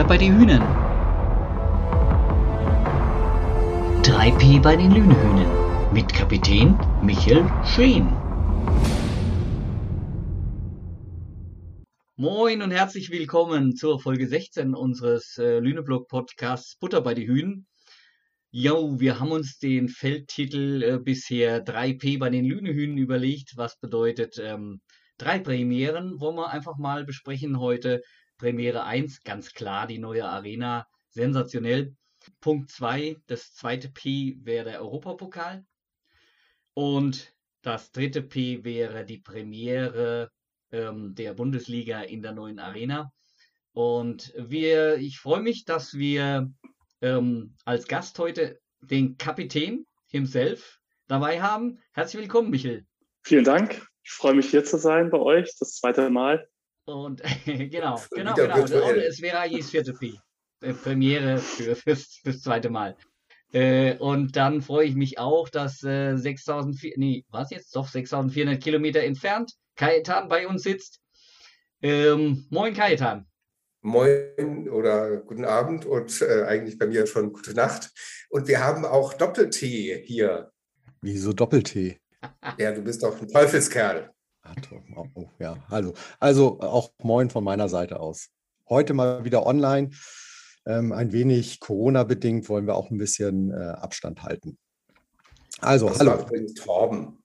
Butter bei den Hühnern. 3P bei den Lünehühnern mit Kapitän Michael Schreen. Moin und herzlich willkommen zur Folge 16 unseres äh, Lüneblog Podcasts Butter bei den Hühnern. Jo, wir haben uns den Feldtitel äh, bisher 3P bei den Lünehühnen überlegt, was bedeutet ähm, drei Premieren, wollen wir einfach mal besprechen heute. Premiere 1, ganz klar, die neue Arena, sensationell. Punkt 2, das zweite P wäre der Europapokal. Und das dritte P wäre die Premiere ähm, der Bundesliga in der neuen Arena. Und wir, ich freue mich, dass wir ähm, als Gast heute den Kapitän himself dabei haben. Herzlich willkommen, Michel. Vielen Dank. Ich freue mich hier zu sein bei euch, das zweite Mal. Und genau, genau, genau. Und es wäre jedes vierte P. Äh, Premiere für, fürs, fürs zweite Mal. Äh, und dann freue ich mich auch, dass äh, 6400, nee, was jetzt? Doch 6400 Kilometer entfernt Kajetan bei uns sitzt. Ähm, moin Kajetan. Moin oder guten Abend und äh, eigentlich bei mir schon gute Nacht. Und wir haben auch Doppel-T hier. Wieso Doppel-T? Ja, du bist doch ein Teufelskerl. Oh, oh, ja, hallo. Also auch moin von meiner Seite aus. Heute mal wieder online. Ähm, ein wenig Corona-bedingt wollen wir auch ein bisschen äh, Abstand halten. Also, das hallo. Torben.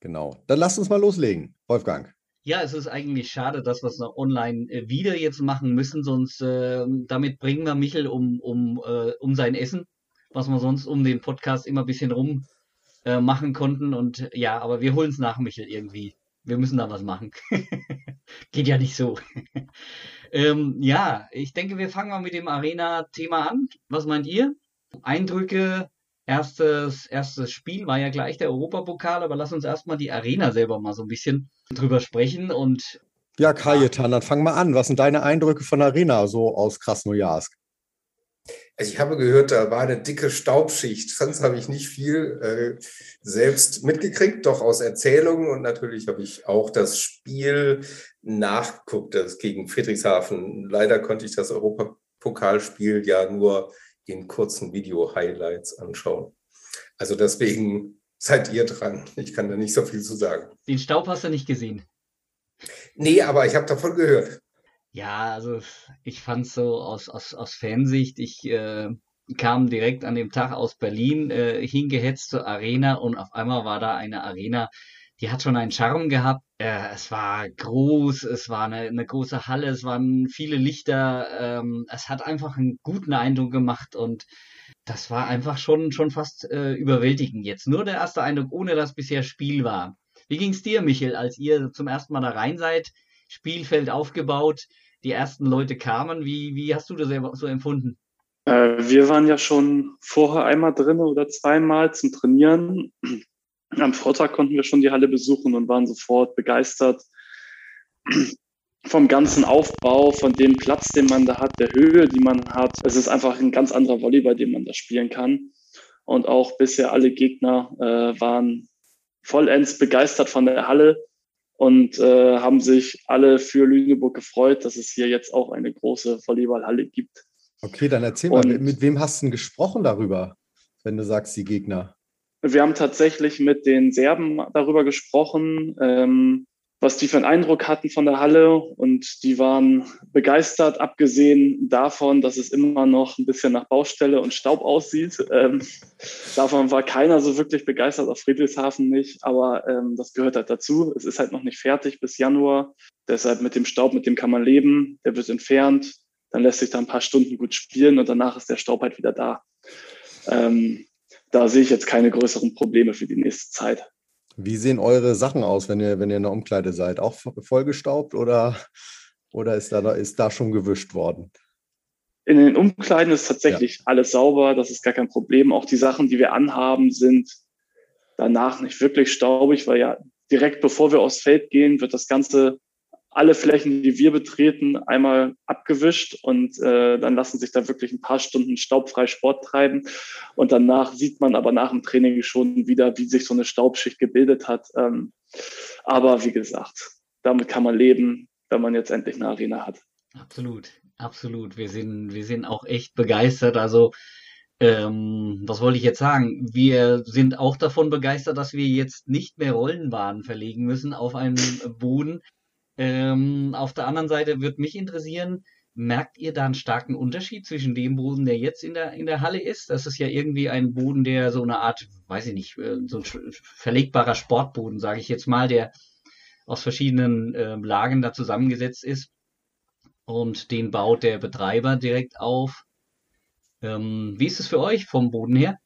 Genau. Dann lasst uns mal loslegen, Wolfgang. Ja, es ist eigentlich schade, dass wir es noch online äh, wieder jetzt machen müssen, sonst äh, damit bringen wir Michel um, um, äh, um sein Essen, was wir sonst um den Podcast immer ein bisschen rum äh, machen konnten. Und ja, aber wir holen es nach, Michel, irgendwie. Wir müssen da was machen. Geht ja nicht so. ähm, ja, ich denke, wir fangen mal mit dem Arena-Thema an. Was meint ihr? Eindrücke, erstes, erstes Spiel war ja gleich der Europapokal, aber lass uns erstmal die Arena selber mal so ein bisschen drüber sprechen und ja, Kajetan, dann fang mal an. Was sind deine Eindrücke von Arena so aus Krasnojarsk? Also ich habe gehört, da war eine dicke Staubschicht. Sonst habe ich nicht viel äh, selbst mitgekriegt, doch aus Erzählungen. Und natürlich habe ich auch das Spiel nachgeguckt, das gegen Friedrichshafen. Leider konnte ich das Europapokalspiel ja nur in kurzen Video-Highlights anschauen. Also deswegen seid ihr dran. Ich kann da nicht so viel zu sagen. Den Staub hast du nicht gesehen? Nee, aber ich habe davon gehört. Ja, also ich fand es so aus, aus, aus Fansicht, ich äh, kam direkt an dem Tag aus Berlin äh, hingehetzt zur Arena und auf einmal war da eine Arena, die hat schon einen Charme gehabt. Äh, es war groß, es war eine, eine große Halle, es waren viele Lichter. Ähm, es hat einfach einen guten Eindruck gemacht und das war einfach schon, schon fast äh, überwältigend jetzt. Nur der erste Eindruck, ohne dass bisher Spiel war. Wie ging's dir, Michel, als ihr zum ersten Mal da rein seid? Spielfeld aufgebaut, die ersten Leute kamen. Wie, wie hast du das so empfunden? Äh, wir waren ja schon vorher einmal drin oder zweimal zum Trainieren am Vortag konnten wir schon die Halle besuchen und waren sofort begeistert vom ganzen Aufbau, von dem Platz, den man da hat, der Höhe, die man hat. Es ist einfach ein ganz anderer Volleyball, den man da spielen kann. Und auch bisher alle Gegner äh, waren vollends begeistert von der Halle und äh, haben sich alle für Lüneburg gefreut, dass es hier jetzt auch eine große Volleyballhalle gibt. Okay, dann erzähl und, mal, mit wem hast du denn gesprochen darüber, wenn du sagst, die Gegner? Wir haben tatsächlich mit den Serben darüber gesprochen, ähm, was die für einen Eindruck hatten von der Halle und die waren begeistert, abgesehen davon, dass es immer noch ein bisschen nach Baustelle und Staub aussieht. Ähm, davon war keiner so wirklich begeistert, auf Friedrichshafen nicht, aber ähm, das gehört halt dazu. Es ist halt noch nicht fertig bis Januar, deshalb mit dem Staub, mit dem kann man leben, der wird entfernt, dann lässt sich da ein paar Stunden gut spielen und danach ist der Staub halt wieder da. Ähm, da sehe ich jetzt keine größeren Probleme für die nächste Zeit. Wie sehen eure Sachen aus, wenn ihr, wenn ihr in der Umkleide seid? Auch vollgestaubt oder, oder ist, da, ist da schon gewischt worden? In den Umkleiden ist tatsächlich ja. alles sauber, das ist gar kein Problem. Auch die Sachen, die wir anhaben, sind danach nicht wirklich staubig, weil ja direkt bevor wir aufs Feld gehen, wird das Ganze alle Flächen, die wir betreten, einmal abgewischt und äh, dann lassen sich da wirklich ein paar Stunden staubfrei Sport treiben. Und danach sieht man aber nach dem Training schon wieder, wie sich so eine Staubschicht gebildet hat. Ähm, aber wie gesagt, damit kann man leben, wenn man jetzt endlich eine Arena hat. Absolut. Absolut. Wir sind, wir sind auch echt begeistert. Also, ähm, was wollte ich jetzt sagen? Wir sind auch davon begeistert, dass wir jetzt nicht mehr Rollenbahnen verlegen müssen auf einem Boden. Ähm, auf der anderen Seite würde mich interessieren, merkt ihr da einen starken Unterschied zwischen dem Boden, der jetzt in der, in der Halle ist? Das ist ja irgendwie ein Boden, der so eine Art, weiß ich nicht, äh, so ein verlegbarer Sportboden, sage ich jetzt mal, der aus verschiedenen äh, Lagen da zusammengesetzt ist. Und den baut der Betreiber direkt auf. Ähm, wie ist es für euch vom Boden her?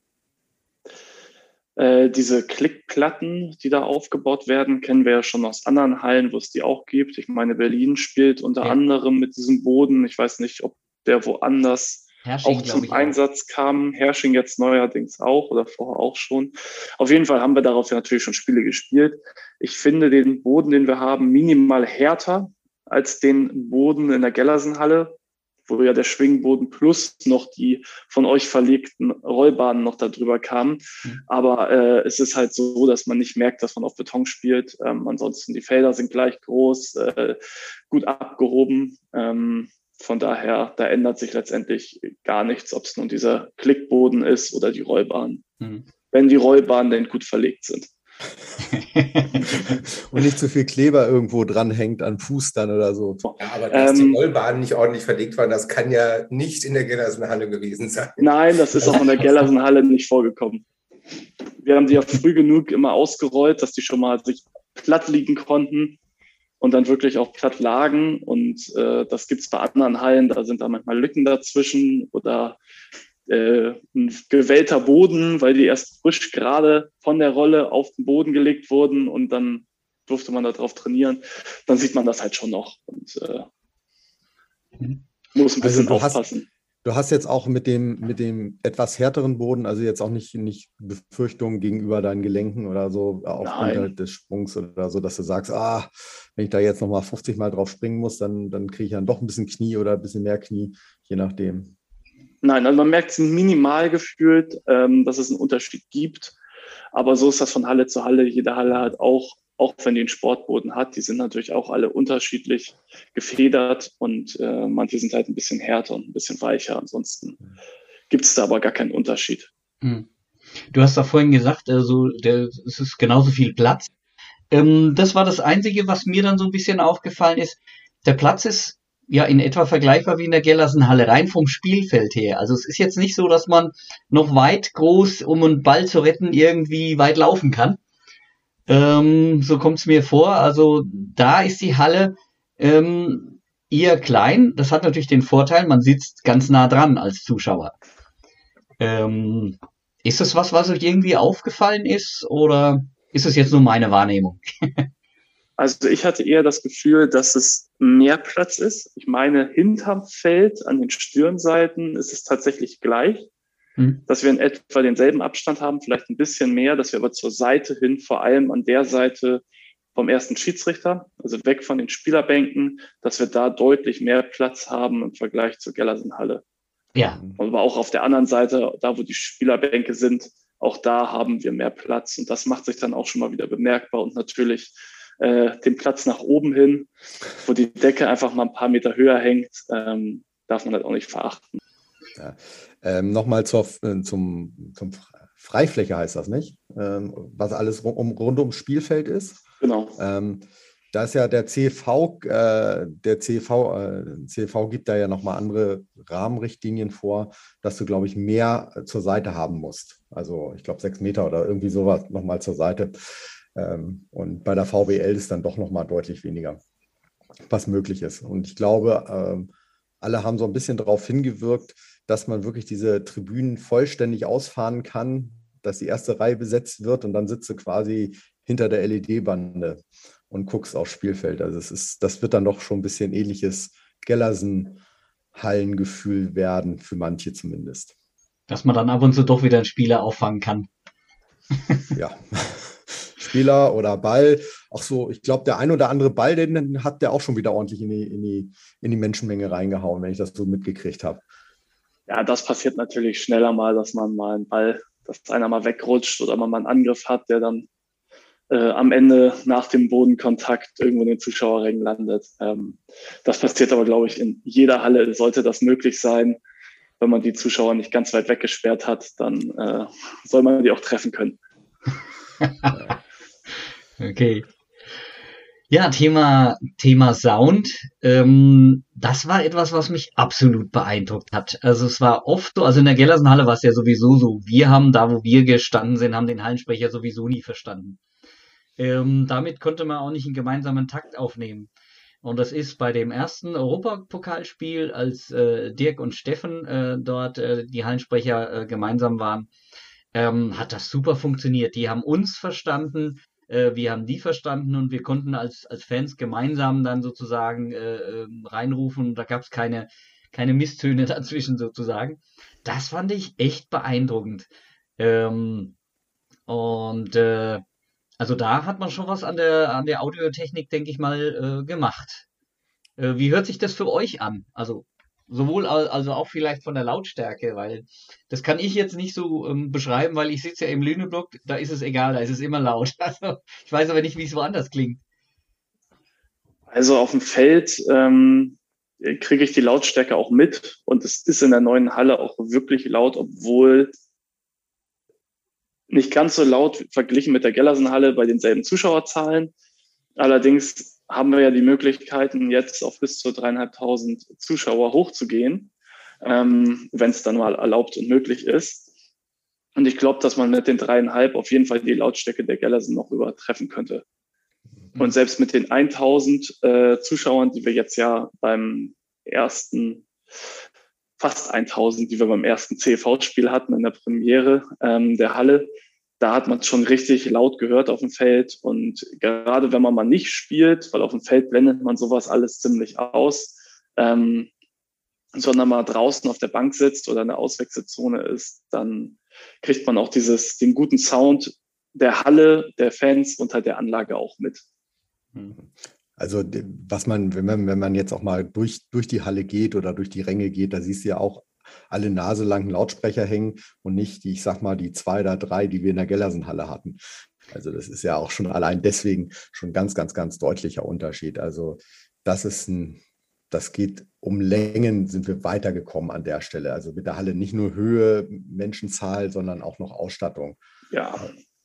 Äh, diese Klickplatten, die da aufgebaut werden, kennen wir ja schon aus anderen Hallen, wo es die auch gibt. Ich meine, Berlin spielt unter ja. anderem mit diesem Boden. Ich weiß nicht, ob der woanders Herrsching, auch zum Einsatz auch. kam. Hersching jetzt neuerdings auch oder vorher auch schon. Auf jeden Fall haben wir darauf ja natürlich schon Spiele gespielt. Ich finde den Boden, den wir haben, minimal härter als den Boden in der Gellersenhalle wo ja der Schwingboden plus noch die von euch verlegten Rollbahnen noch darüber kamen. Mhm. Aber äh, es ist halt so, dass man nicht merkt, dass man auf Beton spielt. Ähm, ansonsten die Felder sind gleich groß, äh, gut abgehoben. Ähm, von daher, da ändert sich letztendlich gar nichts, ob es nun dieser Klickboden ist oder die Rollbahn. Mhm. Wenn die Rollbahnen denn gut verlegt sind. und nicht zu viel Kleber irgendwo dran hängt an Fuß dann oder so. Ja, aber dass ähm, die Rollbahnen nicht ordentlich verlegt waren, das kann ja nicht in der Gellersenhalle gewesen sein. Nein, das ist auch in der Gellersenhalle nicht vorgekommen. Wir haben die ja früh genug immer ausgerollt, dass die schon mal sich platt liegen konnten und dann wirklich auch platt lagen. Und äh, das gibt es bei anderen Hallen, da sind da manchmal Lücken dazwischen oder äh, ein gewellter Boden, weil die erst frisch gerade von der Rolle auf den Boden gelegt wurden und dann durfte man darauf trainieren, dann sieht man das halt schon noch und äh, mhm. muss ein also bisschen also aufpassen. Hast, du hast jetzt auch mit dem, mit dem etwas härteren Boden, also jetzt auch nicht, nicht Befürchtungen gegenüber deinen Gelenken oder so, aufgrund des Sprungs oder so, dass du sagst, ah, wenn ich da jetzt nochmal 50 Mal drauf springen muss, dann, dann kriege ich dann doch ein bisschen Knie oder ein bisschen mehr Knie, je nachdem. Nein, also man merkt es minimal gefühlt, ähm, dass es einen Unterschied gibt. Aber so ist das von Halle zu Halle. Jede Halle hat auch, auch wenn die einen Sportboden hat, die sind natürlich auch alle unterschiedlich gefedert und äh, manche sind halt ein bisschen härter und ein bisschen weicher. Ansonsten gibt es da aber gar keinen Unterschied. Hm. Du hast da vorhin gesagt, also es ist genauso viel Platz. Ähm, das war das Einzige, was mir dann so ein bisschen aufgefallen ist. Der Platz ist ja in etwa vergleichbar wie in der Gellersenhalle, rein vom Spielfeld her. Also es ist jetzt nicht so, dass man noch weit groß, um einen Ball zu retten, irgendwie weit laufen kann. Ähm, so kommt es mir vor. Also da ist die Halle ähm, eher klein. Das hat natürlich den Vorteil, man sitzt ganz nah dran als Zuschauer. Ähm, ist das was, was euch irgendwie aufgefallen ist oder ist es jetzt nur meine Wahrnehmung? Also ich hatte eher das Gefühl, dass es mehr Platz ist. Ich meine, hinterm Feld an den Stirnseiten ist es tatsächlich gleich, hm. dass wir in etwa denselben Abstand haben, vielleicht ein bisschen mehr, dass wir aber zur Seite hin, vor allem an der Seite vom ersten Schiedsrichter, also weg von den Spielerbänken, dass wir da deutlich mehr Platz haben im Vergleich zur Gellersenhalle. Ja. Aber auch auf der anderen Seite, da wo die Spielerbänke sind, auch da haben wir mehr Platz und das macht sich dann auch schon mal wieder bemerkbar und natürlich äh, den Platz nach oben hin, wo die Decke einfach mal ein paar Meter höher hängt, ähm, darf man halt auch nicht verachten. Ja. Ähm, Nochmal zur, äh, zum, zum Freifläche heißt das nicht, ähm, was alles um, rund ums Spielfeld ist. Genau. Ähm, da ist ja der CV, äh, der CV, äh, CV gibt da ja nochmal andere Rahmenrichtlinien vor, dass du, glaube ich, mehr zur Seite haben musst. Also ich glaube sechs Meter oder irgendwie sowas nochmal zur Seite. Ähm, und bei der VWL ist dann doch nochmal deutlich weniger, was möglich ist. Und ich glaube, ähm, alle haben so ein bisschen darauf hingewirkt, dass man wirklich diese Tribünen vollständig ausfahren kann, dass die erste Reihe besetzt wird und dann sitzt du quasi hinter der LED-Bande und guckst aufs Spielfeld. Also es ist, das wird dann doch schon ein bisschen ähnliches Gellersen-Hallengefühl werden, für manche zumindest. Dass man dann ab und zu doch wieder einen Spieler auffangen kann. ja. Spieler oder Ball. Auch so, ich glaube, der ein oder andere Ball, den hat der auch schon wieder ordentlich in die, in die, in die Menschenmenge reingehauen, wenn ich das so mitgekriegt habe. Ja, das passiert natürlich schneller mal, dass man mal einen Ball, dass einer mal wegrutscht oder man mal einen Angriff hat, der dann äh, am Ende nach dem Bodenkontakt irgendwo in den Zuschauerrängen landet. Ähm, das passiert aber, glaube ich, in jeder Halle sollte das möglich sein. Wenn man die Zuschauer nicht ganz weit weggesperrt hat, dann äh, soll man die auch treffen können. okay. Ja, Thema, Thema Sound. Ähm, das war etwas, was mich absolut beeindruckt hat. Also es war oft so, also in der Gellersenhalle war es ja sowieso so. Wir haben da, wo wir gestanden sind, haben den Hallensprecher sowieso nie verstanden. Ähm, damit konnte man auch nicht einen gemeinsamen Takt aufnehmen. Und das ist bei dem ersten Europapokalspiel, als äh, Dirk und Steffen äh, dort äh, die Hallensprecher äh, gemeinsam waren, ähm, hat das super funktioniert. Die haben uns verstanden, äh, wir haben die verstanden und wir konnten als, als Fans gemeinsam dann sozusagen äh, ähm, reinrufen. Da gab es keine, keine Misstöne dazwischen sozusagen. Das fand ich echt beeindruckend. Ähm, und äh, also da hat man schon was an der, an der Audiotechnik, denke ich mal, äh, gemacht. Äh, wie hört sich das für euch an? Also sowohl also auch vielleicht von der Lautstärke, weil das kann ich jetzt nicht so ähm, beschreiben, weil ich sitze ja im Lüneblock, da ist es egal, da ist es immer laut. Also ich weiß aber nicht, wie es woanders klingt. Also auf dem Feld ähm, kriege ich die Lautstärke auch mit und es ist in der neuen Halle auch wirklich laut, obwohl nicht ganz so laut verglichen mit der Gellersenhalle bei denselben Zuschauerzahlen. Allerdings haben wir ja die Möglichkeiten, jetzt auf bis zu dreieinhalbtausend Zuschauer hochzugehen, ähm, wenn es dann mal erlaubt und möglich ist. Und ich glaube, dass man mit den dreieinhalb auf jeden Fall die Lautstärke der Gellersen noch übertreffen könnte. Und selbst mit den 1000 äh, Zuschauern, die wir jetzt ja beim ersten fast 1000, die wir beim ersten CV-Spiel hatten in der Premiere ähm, der Halle. Da hat man es schon richtig laut gehört auf dem Feld. Und gerade wenn man mal nicht spielt, weil auf dem Feld blendet man sowas alles ziemlich aus, ähm, sondern mal draußen auf der Bank sitzt oder in der Auswechselzone ist, dann kriegt man auch dieses, den guten Sound der Halle, der Fans unter der Anlage auch mit. Also was man, wenn man, wenn man jetzt auch mal durch, durch die Halle geht oder durch die Ränge geht, da siehst du ja auch alle naselangen Lautsprecher hängen und nicht die, ich sag mal, die zwei oder drei, die wir in der Gellersenhalle hatten. Also das ist ja auch schon allein deswegen schon ganz, ganz, ganz deutlicher Unterschied. Also das ist ein, das geht um Längen, sind wir weitergekommen an der Stelle. Also mit der Halle nicht nur Höhe, Menschenzahl, sondern auch noch Ausstattung. Ja.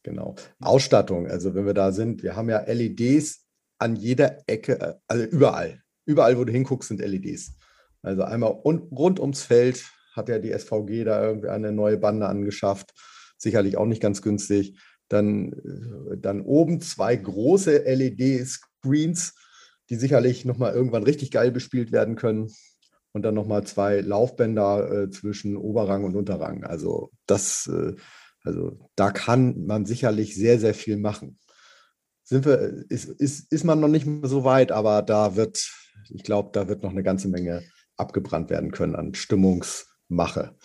Genau. Ausstattung, also wenn wir da sind, wir haben ja LEDs an jeder Ecke, äh, also überall. Überall, wo du hinguckst, sind LEDs. Also einmal rund ums Feld hat ja die SVG da irgendwie eine neue Bande angeschafft. Sicherlich auch nicht ganz günstig. Dann, äh, dann oben zwei große LED-Screens, die sicherlich nochmal irgendwann richtig geil bespielt werden können. Und dann nochmal zwei Laufbänder äh, zwischen Oberrang und Unterrang. Also das, äh, also da kann man sicherlich sehr, sehr viel machen sind wir, ist, ist, ist man noch nicht so weit, aber da wird, ich glaube, da wird noch eine ganze Menge abgebrannt werden können an Stimmungsmache.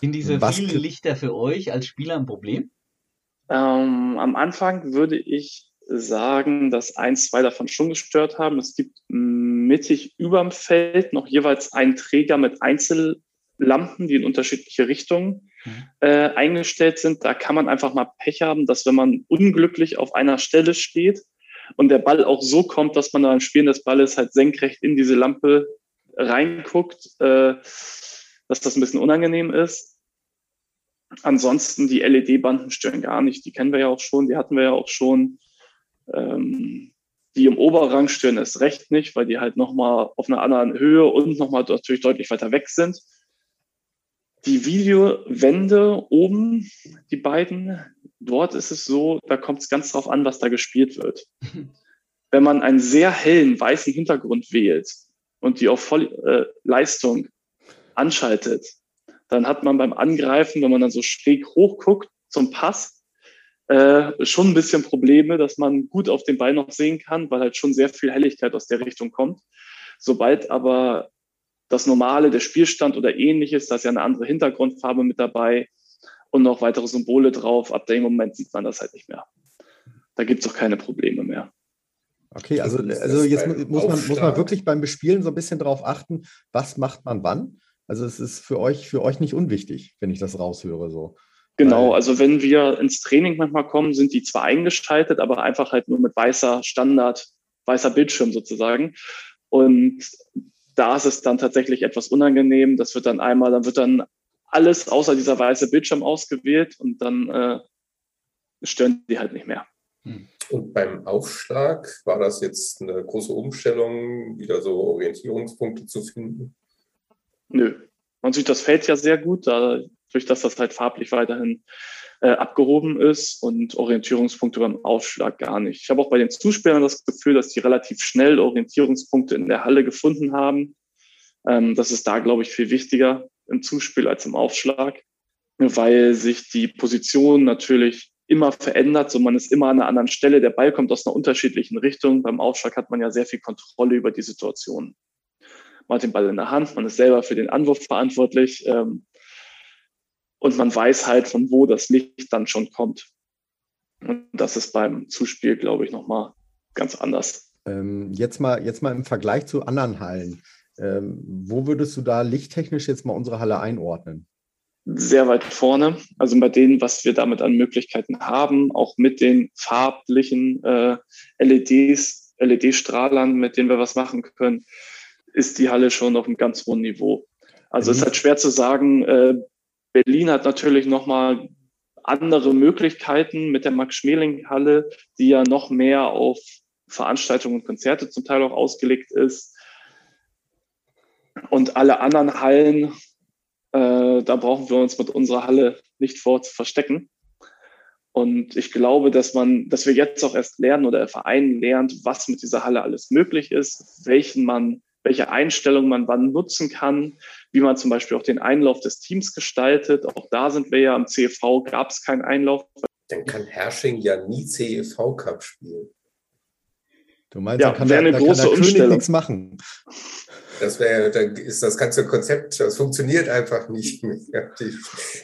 Sind diese Was vielen Lichter für euch als Spieler ein Problem? Ähm, am Anfang würde ich sagen, dass ein, zwei davon schon gestört haben. Es gibt mittig überm Feld noch jeweils einen Träger mit Einzellampen, die in unterschiedliche Richtungen Mhm. äh, eingestellt sind. Da kann man einfach mal Pech haben, dass wenn man unglücklich auf einer Stelle steht und der Ball auch so kommt, dass man beim Spielen des Balles halt senkrecht in diese Lampe reinguckt, äh, dass das ein bisschen unangenehm ist. Ansonsten die LED-Banden stören gar nicht. Die kennen wir ja auch schon, die hatten wir ja auch schon. Ähm, die im Oberrang stören erst recht nicht, weil die halt nochmal auf einer anderen Höhe und nochmal natürlich deutlich weiter weg sind die Videowände oben, die beiden, dort ist es so, da kommt es ganz drauf an, was da gespielt wird. Wenn man einen sehr hellen weißen Hintergrund wählt und die auf Vollleistung äh, anschaltet, dann hat man beim Angreifen, wenn man dann so schräg hochguckt zum Pass, äh, schon ein bisschen Probleme, dass man gut auf den Ball noch sehen kann, weil halt schon sehr viel Helligkeit aus der Richtung kommt. Sobald aber das Normale, der Spielstand oder ähnliches, da ist ja eine andere Hintergrundfarbe mit dabei und noch weitere Symbole drauf. Ab dem Moment sieht man das halt nicht mehr. Da gibt es auch keine Probleme mehr. Okay, also, also jetzt muss man, muss man wirklich beim Bespielen so ein bisschen darauf achten, was macht man wann. Also es ist für euch, für euch nicht unwichtig, wenn ich das raushöre so. Genau, also wenn wir ins Training manchmal kommen, sind die zwar eingeschaltet, aber einfach halt nur mit weißer Standard, weißer Bildschirm sozusagen. Und da ist es dann tatsächlich etwas unangenehm. Das wird dann einmal, dann wird dann alles außer dieser weiße Bildschirm ausgewählt und dann äh, stören die halt nicht mehr. Hm. Und beim Aufschlag war das jetzt eine große Umstellung, wieder so Orientierungspunkte zu finden? Nö. Man sieht das Feld ja sehr gut, dadurch, dass das halt farblich weiterhin äh, abgehoben ist und Orientierungspunkte beim Aufschlag gar nicht. Ich habe auch bei den Zuspielern das Gefühl, dass die relativ schnell Orientierungspunkte in der Halle gefunden haben. Ähm, das ist da, glaube ich, viel wichtiger im Zuspiel als im Aufschlag, weil sich die Position natürlich immer verändert, so man ist immer an einer anderen Stelle, der Ball kommt aus einer unterschiedlichen Richtung. Beim Aufschlag hat man ja sehr viel Kontrolle über die Situation. Man hat den Ball in der Hand, man ist selber für den Anwurf verantwortlich ähm, und man weiß halt, von wo das Licht dann schon kommt. Und das ist beim Zuspiel, glaube ich, nochmal ganz anders. Ähm, jetzt, mal, jetzt mal im Vergleich zu anderen Hallen. Ähm, wo würdest du da lichttechnisch jetzt mal unsere Halle einordnen? Sehr weit vorne. Also bei denen, was wir damit an Möglichkeiten haben, auch mit den farblichen äh, LEDs, LED-Strahlern, mit denen wir was machen können, ist die Halle schon auf einem ganz hohen Niveau. Also es ist halt schwer zu sagen. Äh, Berlin hat natürlich nochmal andere Möglichkeiten mit der Max-Schmeling-Halle, die ja noch mehr auf Veranstaltungen und Konzerte zum Teil auch ausgelegt ist. Und alle anderen Hallen, äh, da brauchen wir uns mit unserer Halle nicht vor zu verstecken. Und ich glaube, dass man, dass wir jetzt auch erst lernen oder der Verein lernt, was mit dieser Halle alles möglich ist, welchen man, welche Einstellung man wann nutzen kann, wie man zum Beispiel auch den Einlauf des Teams gestaltet. Auch da sind wir ja am CEV, gab es keinen Einlauf. Dann kann Hersching ja nie CEV Cup spielen. Du meinst, ja, da kann, der, eine da große kann der Umstellung. König nichts machen. Das wäre, dann ist das ganze Konzept, das funktioniert einfach nicht mehr. Die,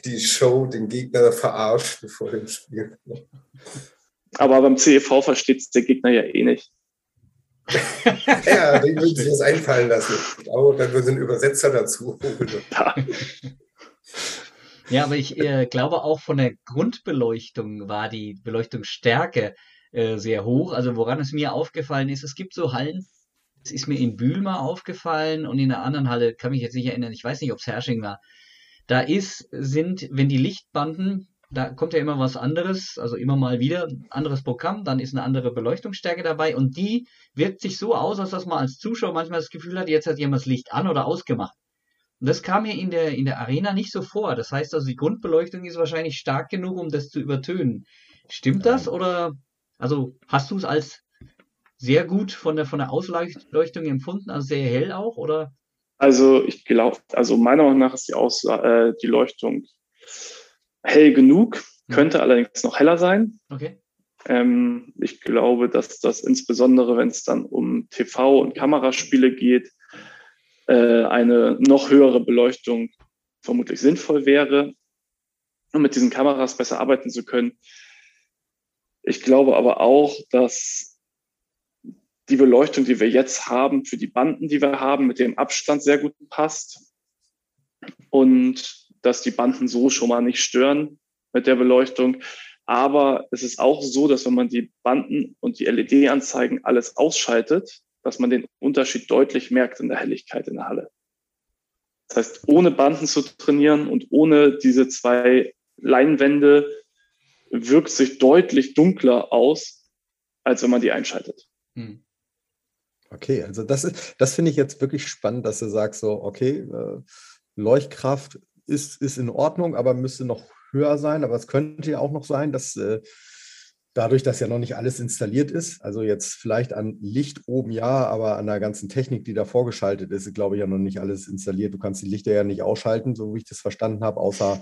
die Show, den Gegner verarscht vor dem Spiel. Aber beim CEV versteht es der Gegner ja eh nicht. Ja, den würden sich das einfallen lassen. Aber dann würden sie einen Übersetzer dazu holen. Ja. Aber ich äh, glaube auch von der Grundbeleuchtung war die Beleuchtungsstärke äh, sehr hoch. Also woran es mir aufgefallen ist, es gibt so Hallen, es ist mir in Bühl aufgefallen und in einer anderen Halle, kann mich jetzt nicht erinnern, ich weiß nicht, ob es Hersching war. Da ist, sind, wenn die Lichtbanden, da kommt ja immer was anderes, also immer mal wieder ein anderes Programm, dann ist eine andere Beleuchtungsstärke dabei und die wirkt sich so aus, als dass man als Zuschauer manchmal das Gefühl hat, jetzt hat jemand das Licht an oder ausgemacht. Und das kam mir in der, in der Arena nicht so vor. Das heißt also, die Grundbeleuchtung ist wahrscheinlich stark genug, um das zu übertönen. Stimmt das oder, also hast du es als sehr gut von der, von der Ausleuchtung empfunden, also sehr hell auch, oder? Also ich glaube, also meiner Meinung nach ist die, Aus äh, die Leuchtung hell genug, mhm. könnte allerdings noch heller sein. Okay. Ähm, ich glaube, dass das insbesondere, wenn es dann um TV- und Kameraspiele geht, äh, eine noch höhere Beleuchtung vermutlich sinnvoll wäre, um mit diesen Kameras besser arbeiten zu können. Ich glaube aber auch, dass die Beleuchtung, die wir jetzt haben, für die Banden, die wir haben, mit dem Abstand sehr gut passt. Und dass die Banden so schon mal nicht stören mit der Beleuchtung. Aber es ist auch so, dass wenn man die Banden und die LED-Anzeigen alles ausschaltet, dass man den Unterschied deutlich merkt in der Helligkeit in der Halle. Das heißt, ohne Banden zu trainieren und ohne diese zwei Leinwände wirkt sich deutlich dunkler aus, als wenn man die einschaltet. Hm. Okay, also das ist, das finde ich jetzt wirklich spannend, dass du sagst so, okay, äh, Leuchtkraft ist, ist in Ordnung, aber müsste noch höher sein. Aber es könnte ja auch noch sein, dass äh, dadurch, dass ja noch nicht alles installiert ist, also jetzt vielleicht an Licht oben ja, aber an der ganzen Technik, die da vorgeschaltet ist, glaube ich ja noch nicht alles installiert. Du kannst die Lichter ja nicht ausschalten, so wie ich das verstanden habe, außer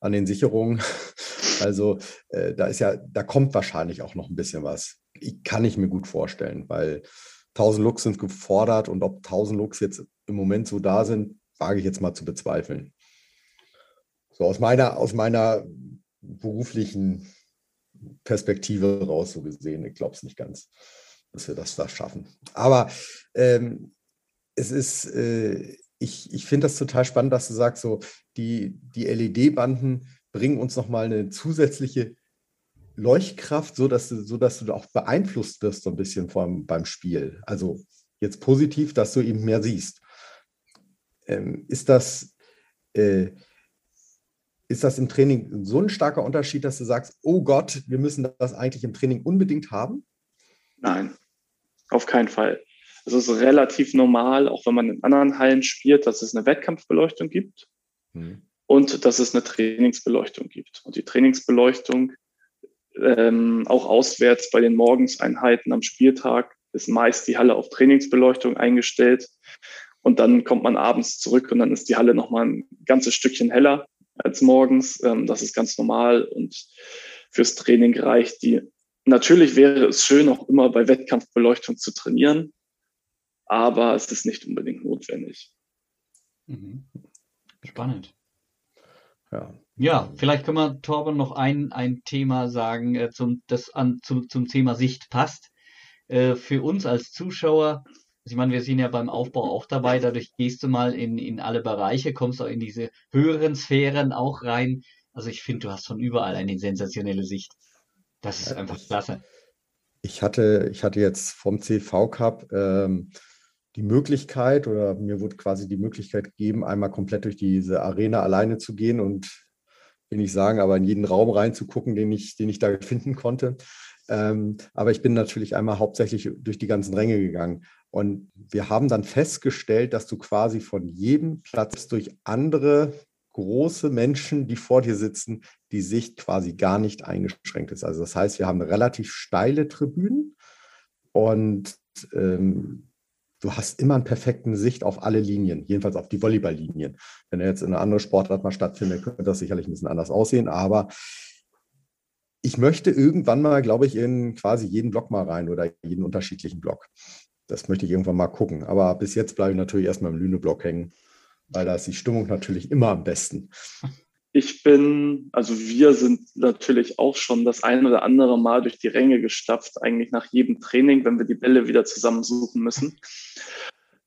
an den Sicherungen. Also äh, da ist ja, da kommt wahrscheinlich auch noch ein bisschen was. Ich, kann ich mir gut vorstellen, weil 1000 Lux sind gefordert und ob 1000 Lux jetzt im Moment so da sind, wage ich jetzt mal zu bezweifeln. So aus meiner, aus meiner beruflichen Perspektive raus so gesehen. Ich glaube es nicht ganz, dass wir das da schaffen. Aber ähm, es ist, äh, ich, ich finde das total spannend, dass du sagst, so die, die LED-Banden, bringen uns nochmal eine zusätzliche Leuchtkraft, so dass du, so du auch beeinflusst wirst so ein bisschen vom, beim Spiel. Also jetzt positiv, dass du eben mehr siehst. Ähm, ist das äh, ist das im Training so ein starker Unterschied, dass du sagst, oh Gott, wir müssen das eigentlich im Training unbedingt haben? Nein, auf keinen Fall. Es ist relativ normal, auch wenn man in anderen Hallen spielt, dass es eine Wettkampfbeleuchtung gibt hm. und dass es eine Trainingsbeleuchtung gibt. Und die Trainingsbeleuchtung, ähm, auch auswärts bei den Morgenseinheiten am Spieltag, ist meist die Halle auf Trainingsbeleuchtung eingestellt. Und dann kommt man abends zurück und dann ist die Halle nochmal ein ganzes Stückchen heller als morgens. Ähm, das ist ganz normal und fürs Training reicht die. Natürlich wäre es schön, auch immer bei Wettkampfbeleuchtung zu trainieren, aber es ist nicht unbedingt notwendig. Mhm. Spannend. Ja. ja, vielleicht können wir Torben noch ein, ein Thema sagen, äh, zum, das an, zum, zum Thema Sicht passt. Äh, für uns als Zuschauer ich meine, wir sind ja beim Aufbau auch dabei, dadurch gehst du mal in, in alle Bereiche, kommst auch in diese höheren Sphären auch rein. Also ich finde, du hast von überall eine sensationelle Sicht. Das ist einfach klasse. Ich hatte, ich hatte jetzt vom CV Cup ähm, die Möglichkeit oder mir wurde quasi die Möglichkeit gegeben, einmal komplett durch diese Arena alleine zu gehen und will nicht sagen, aber in jeden Raum reinzugucken, den ich, den ich da finden konnte. Ähm, aber ich bin natürlich einmal hauptsächlich durch die ganzen Ränge gegangen. Und wir haben dann festgestellt, dass du quasi von jedem Platz durch andere große Menschen, die vor dir sitzen, die Sicht quasi gar nicht eingeschränkt ist. Also das heißt, wir haben relativ steile Tribünen und ähm, du hast immer eine perfekte Sicht auf alle Linien, jedenfalls auf die Volleyballlinien. Wenn er jetzt in einer anderen Sportart mal stattfindet, könnte das sicherlich ein bisschen anders aussehen, aber ich möchte irgendwann mal, glaube ich, in quasi jeden Block mal rein oder jeden unterschiedlichen Block das möchte ich irgendwann mal gucken. Aber bis jetzt bleibe ich natürlich erstmal im Lüne-Block hängen, weil da ist die Stimmung natürlich immer am besten. Ich bin, also wir sind natürlich auch schon das ein oder andere Mal durch die Ränge gestapft, eigentlich nach jedem Training, wenn wir die Bälle wieder zusammensuchen müssen.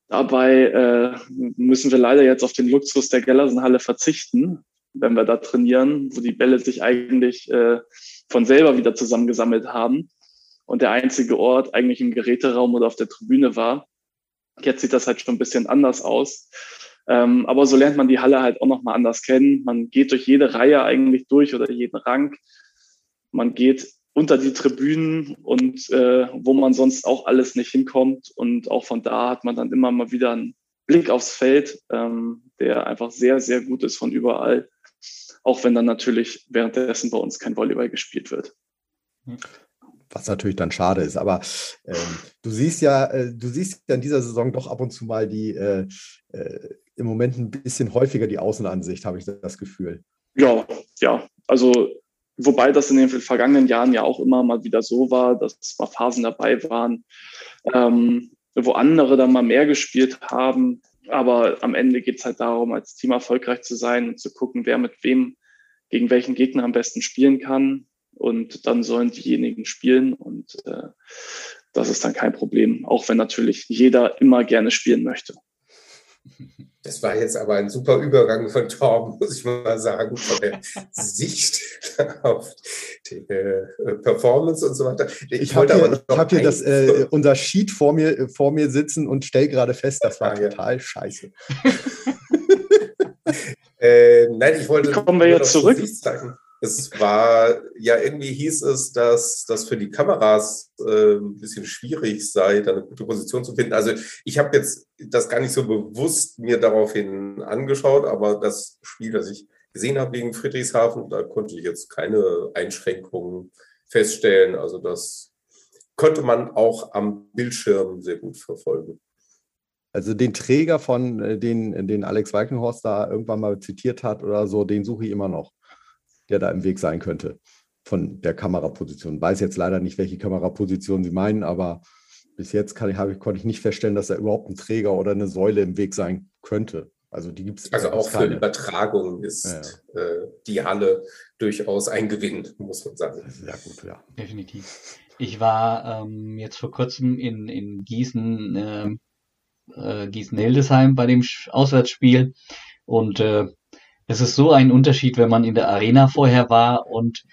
Dabei äh, müssen wir leider jetzt auf den Luxus der Gellersenhalle verzichten, wenn wir da trainieren, wo die Bälle sich eigentlich äh, von selber wieder zusammengesammelt haben und der einzige Ort eigentlich im Geräteraum oder auf der Tribüne war. Jetzt sieht das halt schon ein bisschen anders aus. Ähm, aber so lernt man die Halle halt auch nochmal anders kennen. Man geht durch jede Reihe eigentlich durch oder jeden Rang. Man geht unter die Tribünen und äh, wo man sonst auch alles nicht hinkommt. Und auch von da hat man dann immer mal wieder einen Blick aufs Feld, ähm, der einfach sehr, sehr gut ist von überall. Auch wenn dann natürlich währenddessen bei uns kein Volleyball gespielt wird. Was natürlich dann schade ist. Aber ähm, du siehst ja, äh, du siehst ja in dieser Saison doch ab und zu mal die äh, äh, im Moment ein bisschen häufiger die Außenansicht, habe ich das Gefühl. Ja, ja. Also wobei das in den vergangenen Jahren ja auch immer mal wieder so war, dass mal Phasen dabei waren, ähm, wo andere dann mal mehr gespielt haben. Aber am Ende geht es halt darum, als Team erfolgreich zu sein und zu gucken, wer mit wem gegen welchen Gegner am besten spielen kann und dann sollen diejenigen spielen und äh, das ist dann kein Problem, auch wenn natürlich jeder immer gerne spielen möchte. Das war jetzt aber ein super Übergang von Torben, muss ich mal sagen, von der Sicht auf die äh, Performance und so weiter. Ich, ich habe hier, hab hier das, äh, unser Sheet vor mir, vor mir sitzen und stelle gerade fest, das war ah, total ja. scheiße. äh, nein, ich wollte. Wie kommen wir jetzt zurück? Es war, ja, irgendwie hieß es, dass das für die Kameras äh, ein bisschen schwierig sei, da eine gute Position zu finden. Also ich habe jetzt das gar nicht so bewusst mir daraufhin angeschaut, aber das Spiel, das ich gesehen habe gegen Friedrichshafen, da konnte ich jetzt keine Einschränkungen feststellen. Also das konnte man auch am Bildschirm sehr gut verfolgen. Also den Träger von äh, den, den Alex Walkenhorst da irgendwann mal zitiert hat oder so, den suche ich immer noch der da im Weg sein könnte von der Kameraposition. Weiß jetzt leider nicht, welche Kameraposition Sie meinen, aber bis jetzt kann ich, ich, konnte ich nicht feststellen, dass da überhaupt ein Träger oder eine Säule im Weg sein könnte. Also die gibt es. Also auch keine. für Übertragung ist ja. äh, die Halle durchaus ein Gewinn, muss man sagen. Sehr gut, ja. Definitiv. Ich war ähm, jetzt vor kurzem in, in Gießen, äh, äh, Gießen-Hildesheim bei dem Auswärtsspiel und äh, Es ist so ein Unterschied, wenn man in der Arena vorher war und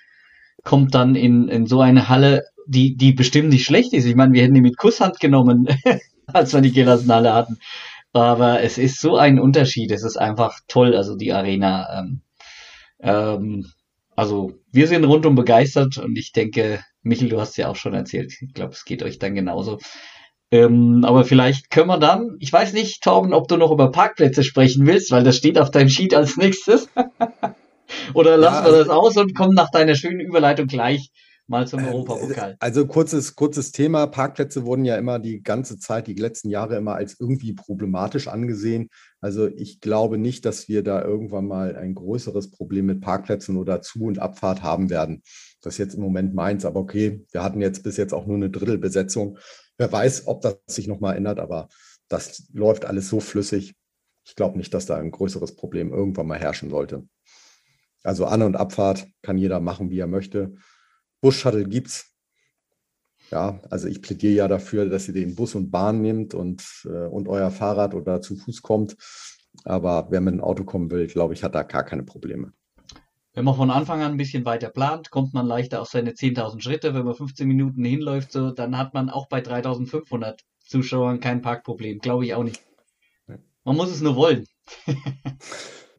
kommt dann in, in so eine Halle, die, die bestimmt nicht schlecht ist. Ich meine, wir hätten die mit Kusshand genommen, als wir die Gelassenhalle hatten. Aber es ist so ein Unterschied. Es ist einfach toll, also die Arena. Ähm, ähm, also wir sind rundum begeistert und ich denke, Michel, du hast ja auch schon erzählt. Ich glaube, es geht euch dann genauso. Ähm, aber vielleicht können wir dann, ich weiß nicht, Torben, ob du noch über Parkplätze sprechen willst, weil das steht auf deinem Sheet als nächstes. Oder lassen ja, wir das aus und kommen nach deiner schönen Überleitung gleich mal zum ähm, Europapokal. Also kurzes, kurzes Thema. Parkplätze wurden ja immer die ganze Zeit, die letzten Jahre immer als irgendwie problematisch angesehen. Also ich glaube nicht, dass wir da irgendwann mal ein größeres Problem mit Parkplätzen oder Zu- und Abfahrt haben werden. Das ist jetzt im Moment meins, aber okay, wir hatten jetzt bis jetzt auch nur eine Drittelbesetzung. Wer weiß, ob das sich nochmal ändert, aber das läuft alles so flüssig. Ich glaube nicht, dass da ein größeres Problem irgendwann mal herrschen sollte. Also An- und Abfahrt kann jeder machen, wie er möchte. Bus-Shuttle gibt's. Ja, also ich plädiere ja dafür, dass ihr den Bus und Bahn nehmt und, äh, und euer Fahrrad oder zu Fuß kommt. Aber wer mit dem Auto kommen will, glaube ich, hat da gar keine Probleme. Wenn man von Anfang an ein bisschen weiter plant, kommt man leichter auf seine 10.000 Schritte. Wenn man 15 Minuten hinläuft, so, dann hat man auch bei 3.500 Zuschauern kein Parkproblem. Glaube ich auch nicht. Man muss es nur wollen.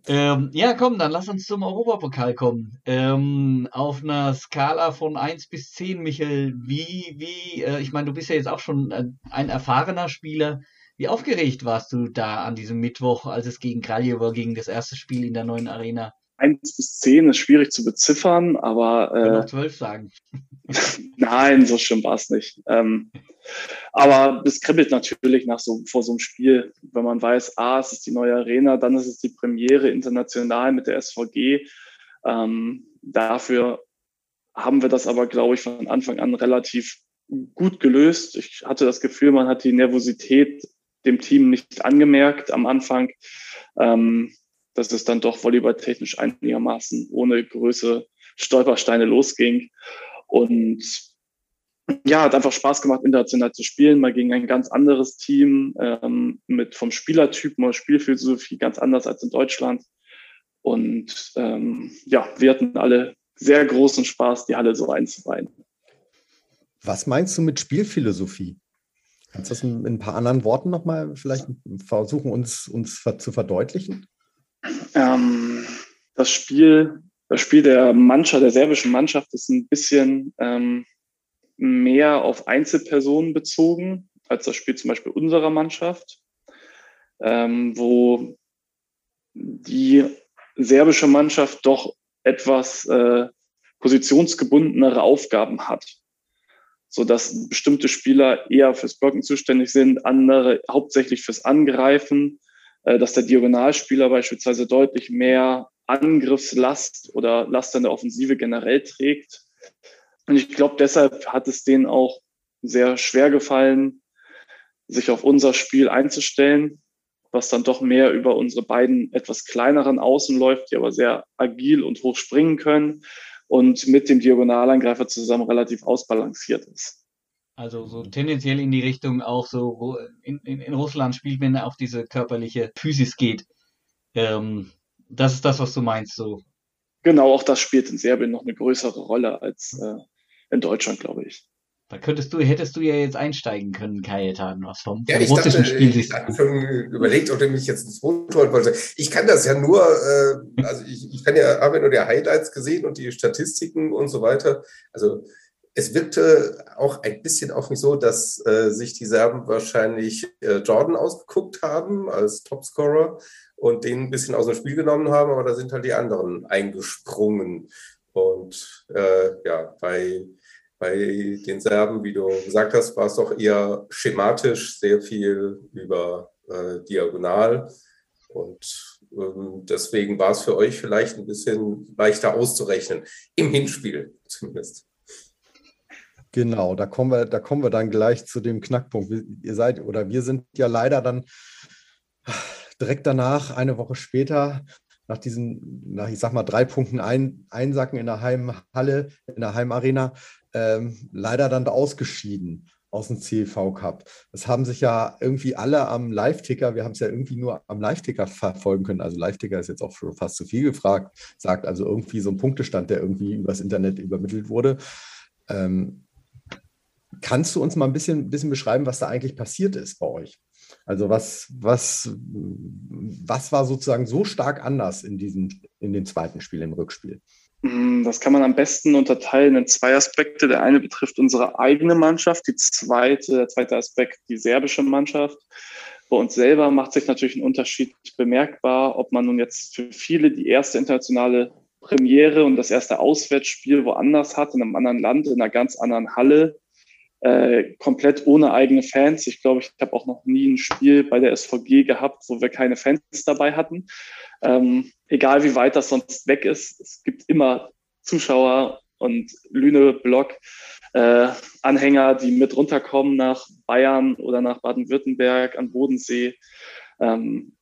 Ähm, ja, komm, dann lass uns zum Europapokal kommen. Ähm, auf einer Skala von 1 bis 10, Michael, wie, wie, äh, ich meine, du bist ja jetzt auch schon ein, ein erfahrener Spieler. Wie aufgeregt warst du da an diesem Mittwoch, als es gegen Kralje war, gegen das erste Spiel in der neuen Arena? 1 bis 10 ist schwierig zu beziffern, aber. Äh, ich kann auch 12 sagen. Nein, so schlimm war es nicht. Ähm, aber es kribbelt natürlich nach so, vor so einem Spiel, wenn man weiß, ah, es ist die neue Arena, dann ist es die Premiere international mit der SVG. Ähm, dafür haben wir das aber, glaube ich, von Anfang an relativ gut gelöst. Ich hatte das Gefühl, man hat die Nervosität dem Team nicht angemerkt am Anfang, ähm, dass es dann doch volleyballtechnisch einigermaßen ohne Größe Stolpersteine losging. Und ja, hat einfach Spaß gemacht, international zu spielen, mal gegen ein ganz anderes Team, ähm, mit vom Spielertyp oder Spielphilosophie ganz anders als in Deutschland. Und ähm, ja, wir hatten alle sehr großen Spaß, die Halle so einzuweihen. Was meinst du mit Spielphilosophie? Kannst du das in, ein paar anderen Worten nochmal vielleicht versuchen, uns, uns zu verdeutlichen? Ähm, das Spiel, das Spiel der Mannschaft, der serbischen Mannschaft ist ein bisschen ähm, mehr auf Einzelpersonen bezogen als das Spiel zum Beispiel unserer Mannschaft, ähm, wo die serbische Mannschaft doch etwas äh, positionsgebundenere Aufgaben hat, so dass bestimmte Spieler eher fürs Blocken zuständig sind, andere hauptsächlich fürs Angreifen, dass der Diagonalspieler beispielsweise deutlich mehr Angriffslast oder Last in der Offensive generell trägt und ich glaube, deshalb hat es denen auch sehr schwer gefallen, sich auf unser Spiel einzustellen, was dann doch mehr über unsere beiden etwas kleineren Außen läuft, die aber sehr agil und hoch springen können und mit dem Diagonalangreifer zusammen relativ ausbalanciert ist. Also so tendenziell in die Richtung auch so, in, in, in Russland spielt, wenn er auf diese körperliche Physis geht. Ähm, das ist das, was du meinst, so. Genau, auch das spielt in Serbien noch eine größere Rolle als äh, in Deutschland, glaube ich. Da könntest du, hättest du ja jetzt einsteigen können, Kajetan, was vom, ja, vom russischen dachte, Spiel sich. Ich schon überlegt, ob du mich jetzt ins Boot holen wollte. Ich kann das ja nur, äh, also ich, ich kann ja, habe ja nur die Highlights gesehen und die Statistiken und so weiter. Also es wirkte auch ein bisschen auf mich so, dass äh, sich die Serben wahrscheinlich äh, Jordan ausgeguckt haben als Topscorer und den ein bisschen aus dem Spiel genommen haben, aber da sind halt die anderen eingesprungen. Und äh, ja, bei, bei den Serben, wie du gesagt hast, war es doch eher schematisch, sehr viel über äh, Diagonal. Und ähm, deswegen war es für euch vielleicht ein bisschen leichter auszurechnen, im Hinspiel zumindest. Genau, da kommen wir, da kommen wir dann gleich zu dem Knackpunkt. Ihr seid oder wir sind ja leider dann direkt danach, eine Woche später, nach diesen, nach ich sag mal, drei Punkten ein, einsacken in der Heimhalle, in der Heimarena, ähm, leider dann ausgeschieden. aus dem CV Cup. Das haben sich ja irgendwie alle am Live-Ticker, wir haben es ja irgendwie nur am Live-Ticker verfolgen können. Also Live-Ticker ist jetzt auch schon fast zu viel gefragt, sagt also irgendwie so ein Punktestand, der irgendwie übers Internet übermittelt wurde. Ähm, kannst du uns mal ein bisschen, bisschen beschreiben, was da eigentlich passiert ist bei euch? Also was, was, was war sozusagen so stark anders in diesem, in dem zweiten Spiel, im Rückspiel? Mm, das kann man am besten unterteilen in zwei Aspekte. Der eine betrifft unsere eigene Mannschaft, die zweite, der zweite Aspekt die serbische Mannschaft. Bei uns selber macht sich natürlich ein Unterschied bemerkbar, ob man nun jetzt für viele die erste internationale Premiere und das erste Auswärtsspiel woanders hat, in einem anderen Land, in einer ganz anderen Halle, äh, komplett ohne eigene Fans. Ich glaube, ich habe auch noch nie ein Spiel bei der SVG gehabt, wo wir keine Fans dabei hatten. Ähm, egal wie weit das sonst weg ist, es gibt immer Zuschauer und Lüne-Block, äh, Anhänger, die mit runterkommen nach Bayern oder nach Baden-Württemberg, an Bodensee. Ähm,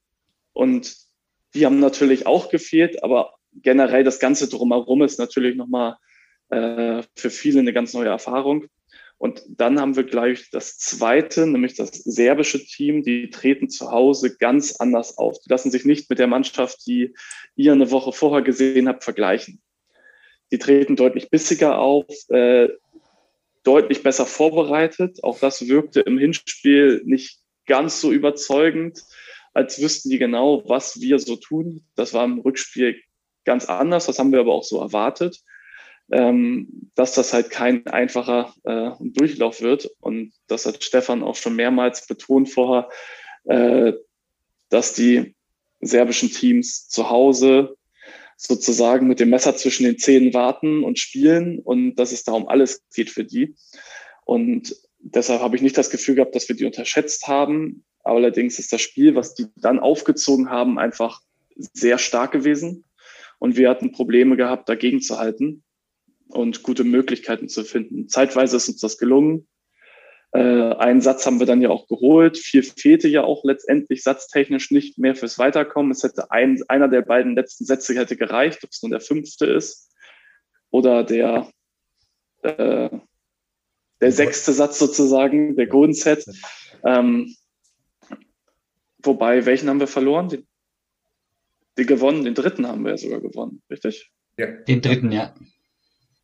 und die haben natürlich auch gefehlt, aber generell das Ganze drumherum ist natürlich nochmal äh, für viele eine ganz neue Erfahrung. Und dann haben wir gleich das zweite, nämlich das serbische Team. Die treten zu Hause ganz anders auf. Die lassen sich nicht mit der Mannschaft, die ihr eine Woche vorher gesehen habt, vergleichen. Die treten deutlich bissiger auf, äh, deutlich besser vorbereitet. Auch das wirkte im Hinspiel nicht ganz so überzeugend, als wüssten die genau, was wir so tun. Das war im Rückspiel ganz anders. Das haben wir aber auch so erwartet ähm, dass das halt kein einfacher äh, Durchlauf wird. Und das hat Stefan auch schon mehrmals betont vorher, äh, dass die serbischen Teams zu Hause sozusagen mit dem Messer zwischen den Zähnen warten und spielen und dass es da um alles geht für die. Und deshalb habe ich nicht das Gefühl gehabt, dass wir die unterschätzt haben. Allerdings ist das Spiel, was die dann aufgezogen haben, einfach sehr stark gewesen. Und wir hatten Probleme gehabt, dagegen zu halten und gute Möglichkeiten zu finden. Zeitweise ist uns das gelungen. Äh, einen Satz haben wir dann ja auch geholt. Vier fehlte ja auch letztendlich satztechnisch nicht mehr fürs Weiterkommen. Es hätte ein, einer der beiden letzten Sätze hätte gereicht, ob es nun der fünfte ist oder der, äh, der sechste Satz sozusagen, der Golden Set. Ähm, wobei, welchen haben wir verloren? Den, den gewonnen, den dritten haben wir ja sogar gewonnen, richtig? Ja. Den dritten, ja.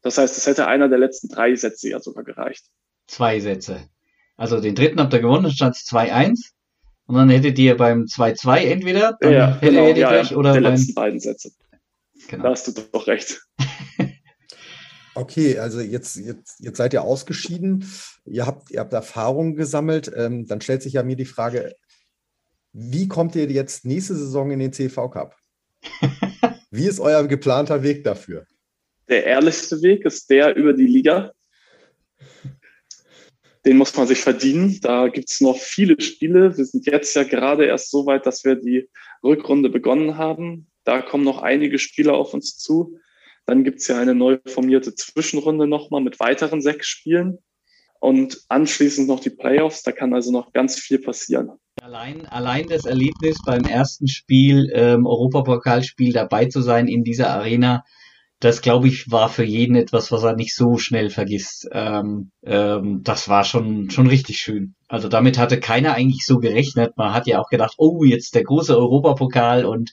Das heißt, es hätte einer der letzten drei Sätze ja sogar gereicht. Zwei Sätze. Also den dritten habt ihr gewonnen, dann stand es 2-1. Und dann hättet ihr beim 2-2 entweder, dann ja, hättet genau, ihr ja, gleich, oder der beim... letzten beiden Sätze. Genau. Da hast du doch recht. Okay, also jetzt, jetzt, jetzt seid ihr ausgeschieden. Ihr habt, ihr habt Erfahrungen gesammelt. Ähm, dann stellt sich ja mir die Frage, wie kommt ihr jetzt nächste Saison in den CV Cup? Wie ist euer geplanter Weg dafür? Der ehrlichste Weg ist der über die Liga. Den muss man sich verdienen. Da gibt es noch viele Spiele. Wir sind jetzt ja gerade erst so weit, dass wir die Rückrunde begonnen haben. Da kommen noch einige Spiele auf uns zu. Dann gibt es ja eine neu formierte Zwischenrunde nochmal mit weiteren sechs Spielen. Und anschließend noch die Playoffs. Da kann also noch ganz viel passieren. Allein, allein das Erlebnis beim ersten Spiel, ähm, Europapokalspiel dabei zu sein in dieser Arena, das glaube ich war für jeden etwas, was er nicht so schnell vergisst. Ähm, ähm, das war schon schon richtig schön. Also damit hatte keiner eigentlich so gerechnet. Man hat ja auch gedacht, oh jetzt der große Europapokal und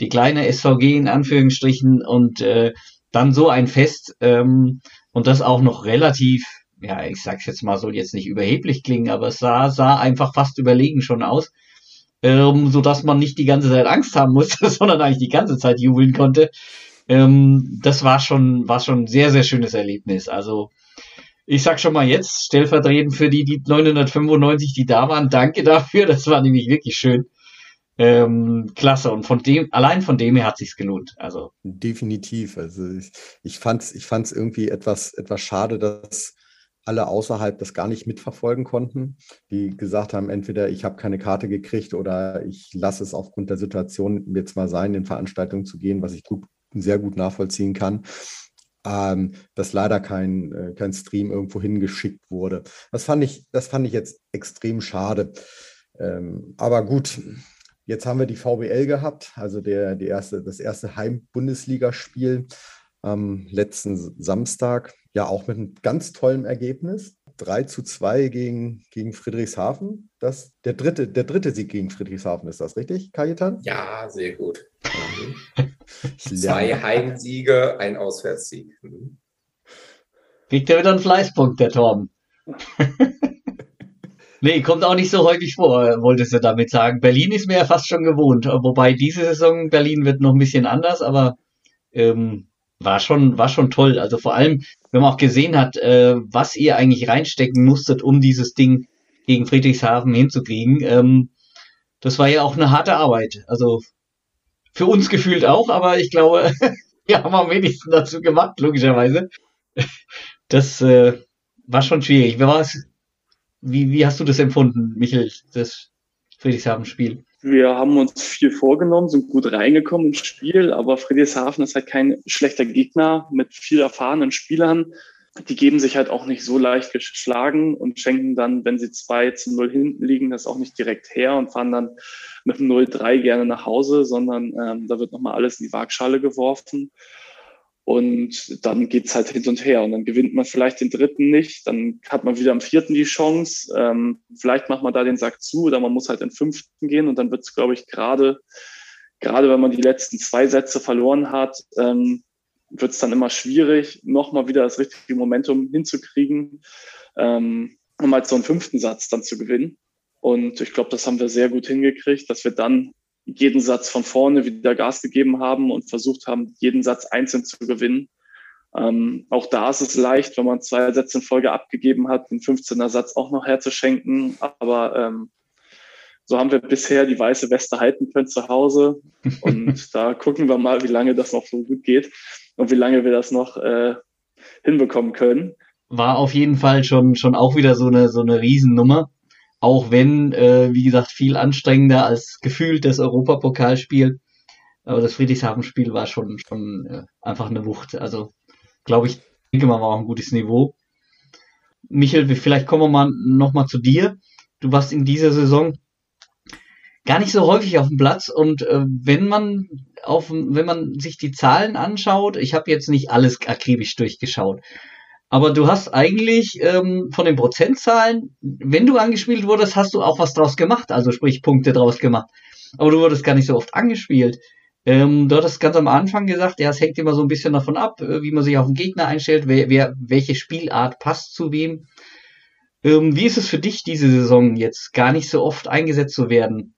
die kleine SVG in Anführungsstrichen und äh, dann so ein Fest ähm, und das auch noch relativ, ja ich sag's jetzt mal, soll jetzt nicht überheblich klingen, aber es sah sah einfach fast überlegen schon aus. Ähm, so dass man nicht die ganze Zeit Angst haben musste, sondern eigentlich die ganze Zeit jubeln konnte. Ähm, das war schon, war schon ein sehr, sehr schönes Erlebnis. Also, ich sag schon mal jetzt, stellvertretend für die, die 995, die da waren, danke dafür. Das war nämlich wirklich schön. Ähm, klasse. Und von dem, allein von dem her hat sich's gelohnt. Also. Definitiv. Also ich, ich fand's, ich fand's irgendwie etwas, etwas schade, dass alle außerhalb das gar nicht mitverfolgen konnten, die gesagt haben, entweder ich habe keine Karte gekriegt oder ich lasse es aufgrund der Situation jetzt mal sein, in Veranstaltungen zu gehen, was ich gut sehr gut nachvollziehen kann, ähm, dass leider kein, äh, kein Stream irgendwo hingeschickt wurde. Das fand ich, das fand ich jetzt extrem schade. Ähm, aber gut, jetzt haben wir die VBL gehabt, also der, die erste, das erste Heim-Bundesligaspiel am letzten Samstag, ja auch mit einem ganz tollen Ergebnis. 3 zu 2 gegen, gegen Friedrichshafen. Das, der, dritte, der dritte Sieg gegen Friedrichshafen, ist das richtig, Kajetan? Ja, sehr gut. Zwei Heimsiege, ein Auswärtssieg. Mhm. Kriegt er wieder einen Fleißpunkt, der Torben. nee, kommt auch nicht so häufig vor, wolltest du damit sagen. Berlin ist mir ja fast schon gewohnt. Wobei diese Saison Berlin wird noch ein bisschen anders, aber ähm, war schon, war schon toll. Also vor allem, wenn man auch gesehen hat, äh, was ihr eigentlich reinstecken musstet, um dieses Ding gegen Friedrichshafen hinzukriegen. Ähm, das war ja auch eine harte Arbeit. Also für uns gefühlt auch, aber ich glaube, wir haben am wenigsten dazu gemacht, logischerweise. Das äh, war schon schwierig. Wie, wie hast du das empfunden, Michael, das Friedrichshafen-Spiel? Wir haben uns viel vorgenommen, sind gut reingekommen ins Spiel, aber Friedrichshafen ist halt kein schlechter Gegner mit viel erfahrenen Spielern. Die geben sich halt auch nicht so leicht geschlagen und schenken dann, wenn sie 2 zu 0 hinten liegen, das auch nicht direkt her und fahren dann mit dem 0-3 gerne nach Hause, sondern ähm, da wird nochmal alles in die Waagschale geworfen. Und dann geht's halt hin und her. Und dann gewinnt man vielleicht den dritten nicht. Dann hat man wieder am vierten die Chance. Ähm, vielleicht macht man da den Sack zu oder man muss halt in den fünften gehen. Und dann wird's, glaube ich, gerade, gerade wenn man die letzten zwei Sätze verloren hat, ähm, wird's dann immer schwierig, nochmal wieder das richtige Momentum hinzukriegen, ähm, um halt so einen fünften Satz dann zu gewinnen. Und ich glaube, das haben wir sehr gut hingekriegt, dass wir dann jeden Satz von vorne wieder Gas gegeben haben und versucht haben, jeden Satz einzeln zu gewinnen. Ähm, auch da ist es leicht, wenn man zwei Sätze in Folge abgegeben hat, den 15er Satz auch noch herzuschenken. Aber ähm, so haben wir bisher die weiße Weste halten können zu Hause. Und da gucken wir mal, wie lange das noch so gut geht und wie lange wir das noch äh, hinbekommen können. War auf jeden Fall schon, schon auch wieder so eine, so eine Riesennummer. Auch wenn, äh, wie gesagt, viel anstrengender als gefühlt das Europapokalspiel. Aber das Friedrichshafen-Spiel war schon, schon äh, einfach eine Wucht. Also, glaube ich, denke mal, war auch ein gutes Niveau. Michael, vielleicht kommen wir mal nochmal zu dir. Du warst in dieser Saison gar nicht so häufig auf dem Platz und äh, wenn man auf wenn man sich die Zahlen anschaut, ich habe jetzt nicht alles akribisch durchgeschaut, aber du hast eigentlich ähm, von den Prozentzahlen, wenn du angespielt wurdest, hast du auch was draus gemacht, also sprich Punkte draus gemacht. Aber du wurdest gar nicht so oft angespielt. Ähm, du hattest ganz am Anfang gesagt, ja, es hängt immer so ein bisschen davon ab, äh, wie man sich auf den Gegner einstellt, wer, wer welche Spielart passt zu wem. Ähm, wie ist es für dich diese Saison jetzt gar nicht so oft eingesetzt zu werden?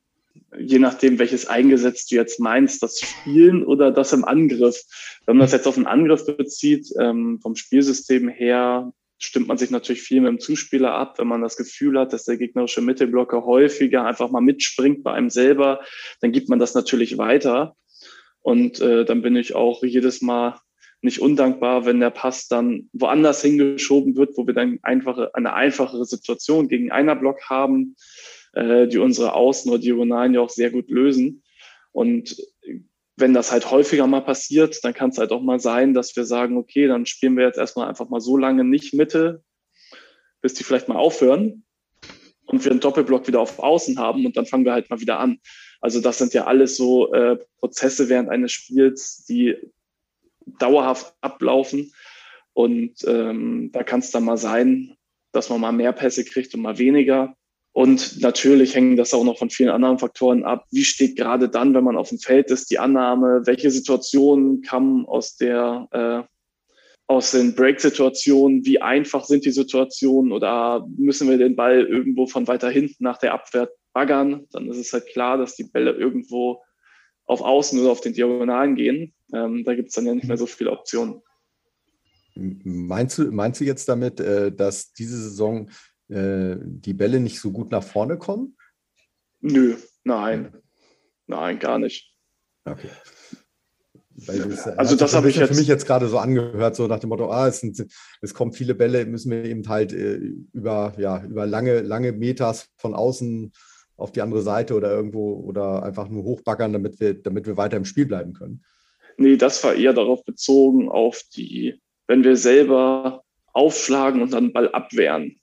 Je nachdem, welches eingesetzt du jetzt meinst, das Spielen oder das im Angriff. Wenn man das jetzt auf den Angriff bezieht, ähm, vom Spielsystem her, stimmt man sich natürlich viel mit dem Zuspieler ab, wenn man das Gefühl hat, dass der gegnerische Mittelblocker häufiger einfach mal mitspringt bei einem selber, dann gibt man das natürlich weiter. Und äh, dann bin ich auch jedes Mal nicht undankbar, wenn der Pass dann woanders hingeschoben wird, wo wir dann einfache, eine einfachere Situation gegen einer Block haben äh, die unsere Außen- oder Diagonalen ja auch sehr gut lösen. Und wenn das halt häufiger mal passiert, dann kann es halt auch mal sein, dass wir sagen, okay, dann spielen wir jetzt erstmal einfach mal so lange nicht Mitte, bis die vielleicht mal aufhören und wir einen Doppelblock wieder auf Außen haben und dann fangen wir halt mal wieder an. Also das sind ja alles so äh, Prozesse während eines Spiels, die dauerhaft ablaufen. Und ähm, da kann es dann mal sein, dass man mal mehr Pässe kriegt und mal weniger. Und natürlich hängt das auch noch von vielen anderen Faktoren ab. Wie steht gerade dann, wenn man auf dem Feld ist, die Annahme? Welche Situationen kamen aus der äh, aus den Break-Situationen? Wie einfach sind die Situationen? Oder müssen wir den Ball irgendwo von weiter hinten nach der Abwehr baggern? Dann ist es halt klar, dass die Bälle irgendwo auf Außen oder auf den Diagonalen gehen. Ähm, da gibt es dann ja nicht mehr so viele Optionen. Meinst du, meinst du jetzt damit, äh, dass diese Saison äh, die Bälle nicht so gut nach vorne kommen? Nö, nein. Nein, gar nicht. Okay. Das, also das habe ich jetzt für mich jetzt gerade so angehört, so nach dem Motto, ah, es, sind, es kommen viele Bälle, müssen wir eben halt äh, über, ja, über lange, lange Meters von außen auf die andere Seite oder irgendwo oder einfach nur hochbaggern, damit wir, damit wir weiter im Spiel bleiben können. Nee, das war eher darauf bezogen, auf die, wenn wir selber aufschlagen und dann Ball abwehren.